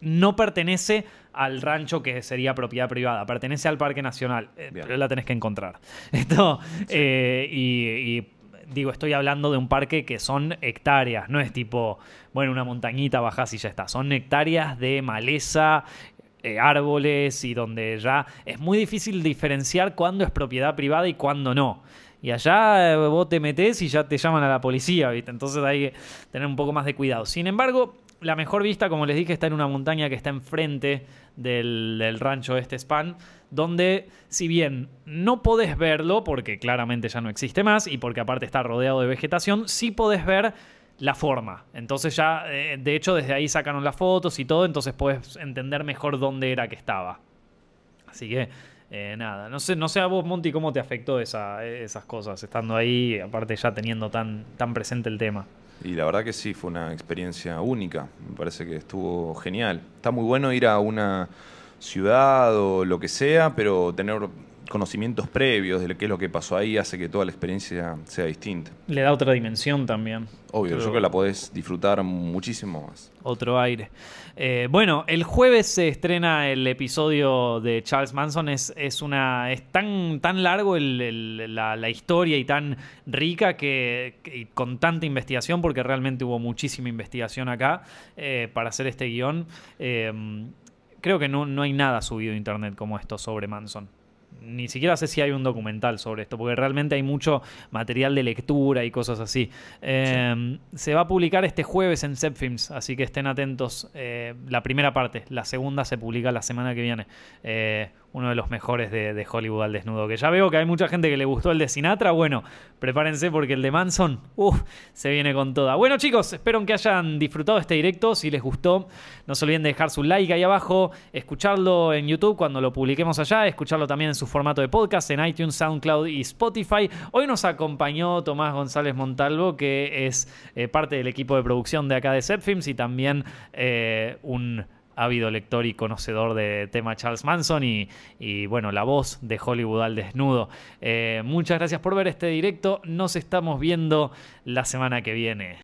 no pertenece al rancho que sería propiedad privada, pertenece al Parque Nacional, eh, pero la tenés que encontrar. Esto, eh, y, y digo, estoy hablando de un parque que son hectáreas, no es tipo, bueno, una montañita bajás y ya está, son hectáreas de maleza. eh, árboles y donde ya es muy difícil diferenciar cuándo es propiedad privada y cuándo no. Y allá eh, vos te metés y ya te llaman a la policía, ¿viste? Entonces hay que tener un poco más de cuidado. Sin embargo, la mejor vista, como les dije, está en una montaña que está enfrente del, rancho este Span, donde si bien no podés verlo, porque claramente ya no existe más y porque aparte está rodeado de vegetación, sí podés ver la forma. Entonces ya, eh, de hecho, desde ahí sacaron las fotos y todo, entonces podés entender mejor dónde era que estaba. Así que, eh, nada, no sé, no sé a vos, Monty, cómo te afectó esa- esas cosas, estando ahí, aparte ya teniendo tan, tan presente el tema. Y la verdad que sí, fue una experiencia única. Me parece que estuvo genial. Está muy bueno ir a una ciudad o lo que sea, pero tener conocimientos previos de qué es lo que pasó ahí hace que toda la experiencia sea distinta. Le da otra dimensión también. Obvio, Pero- yo creo que la podés disfrutar muchísimo más. Otro aire. Eh, bueno, el jueves se estrena el episodio de Charles Manson. Es, es una. es tan, tan largo el- el- la, la historia y tan rica que, que- con tanta investigación, porque realmente hubo muchísima investigación acá eh, para hacer este guion. Eh, creo que no, no hay nada subido a internet como esto sobre Manson. Ni siquiera sé si hay un documental sobre esto, porque realmente hay mucho material de lectura y cosas así. Eh, Se va a publicar este jueves en Zepfilms, así que estén atentos. Eh, la primera parte, la segunda se publica la semana que viene. Eh, uno de los mejores de, Hollywood al desnudo. Que ya veo que hay mucha gente que le gustó el de Sinatra. Bueno, prepárense porque el de Manson, uff, se viene con toda. Bueno, chicos, espero que hayan disfrutado este directo. Si les gustó, no se olviden de dejar su like ahí abajo, escucharlo en YouTube cuando lo publiquemos allá, escucharlo también en su formato de podcast en iTunes, SoundCloud y Spotify. Hoy nos acompañó Tomás González Montalvo, que es eh, parte del equipo de producción de acá de Zepfilms y también eh, un ávido lector y conocedor de tema Charles Manson y, y, bueno, la voz de Hollywood al desnudo. Eh, muchas gracias por ver este directo. Nos estamos viendo la semana que viene.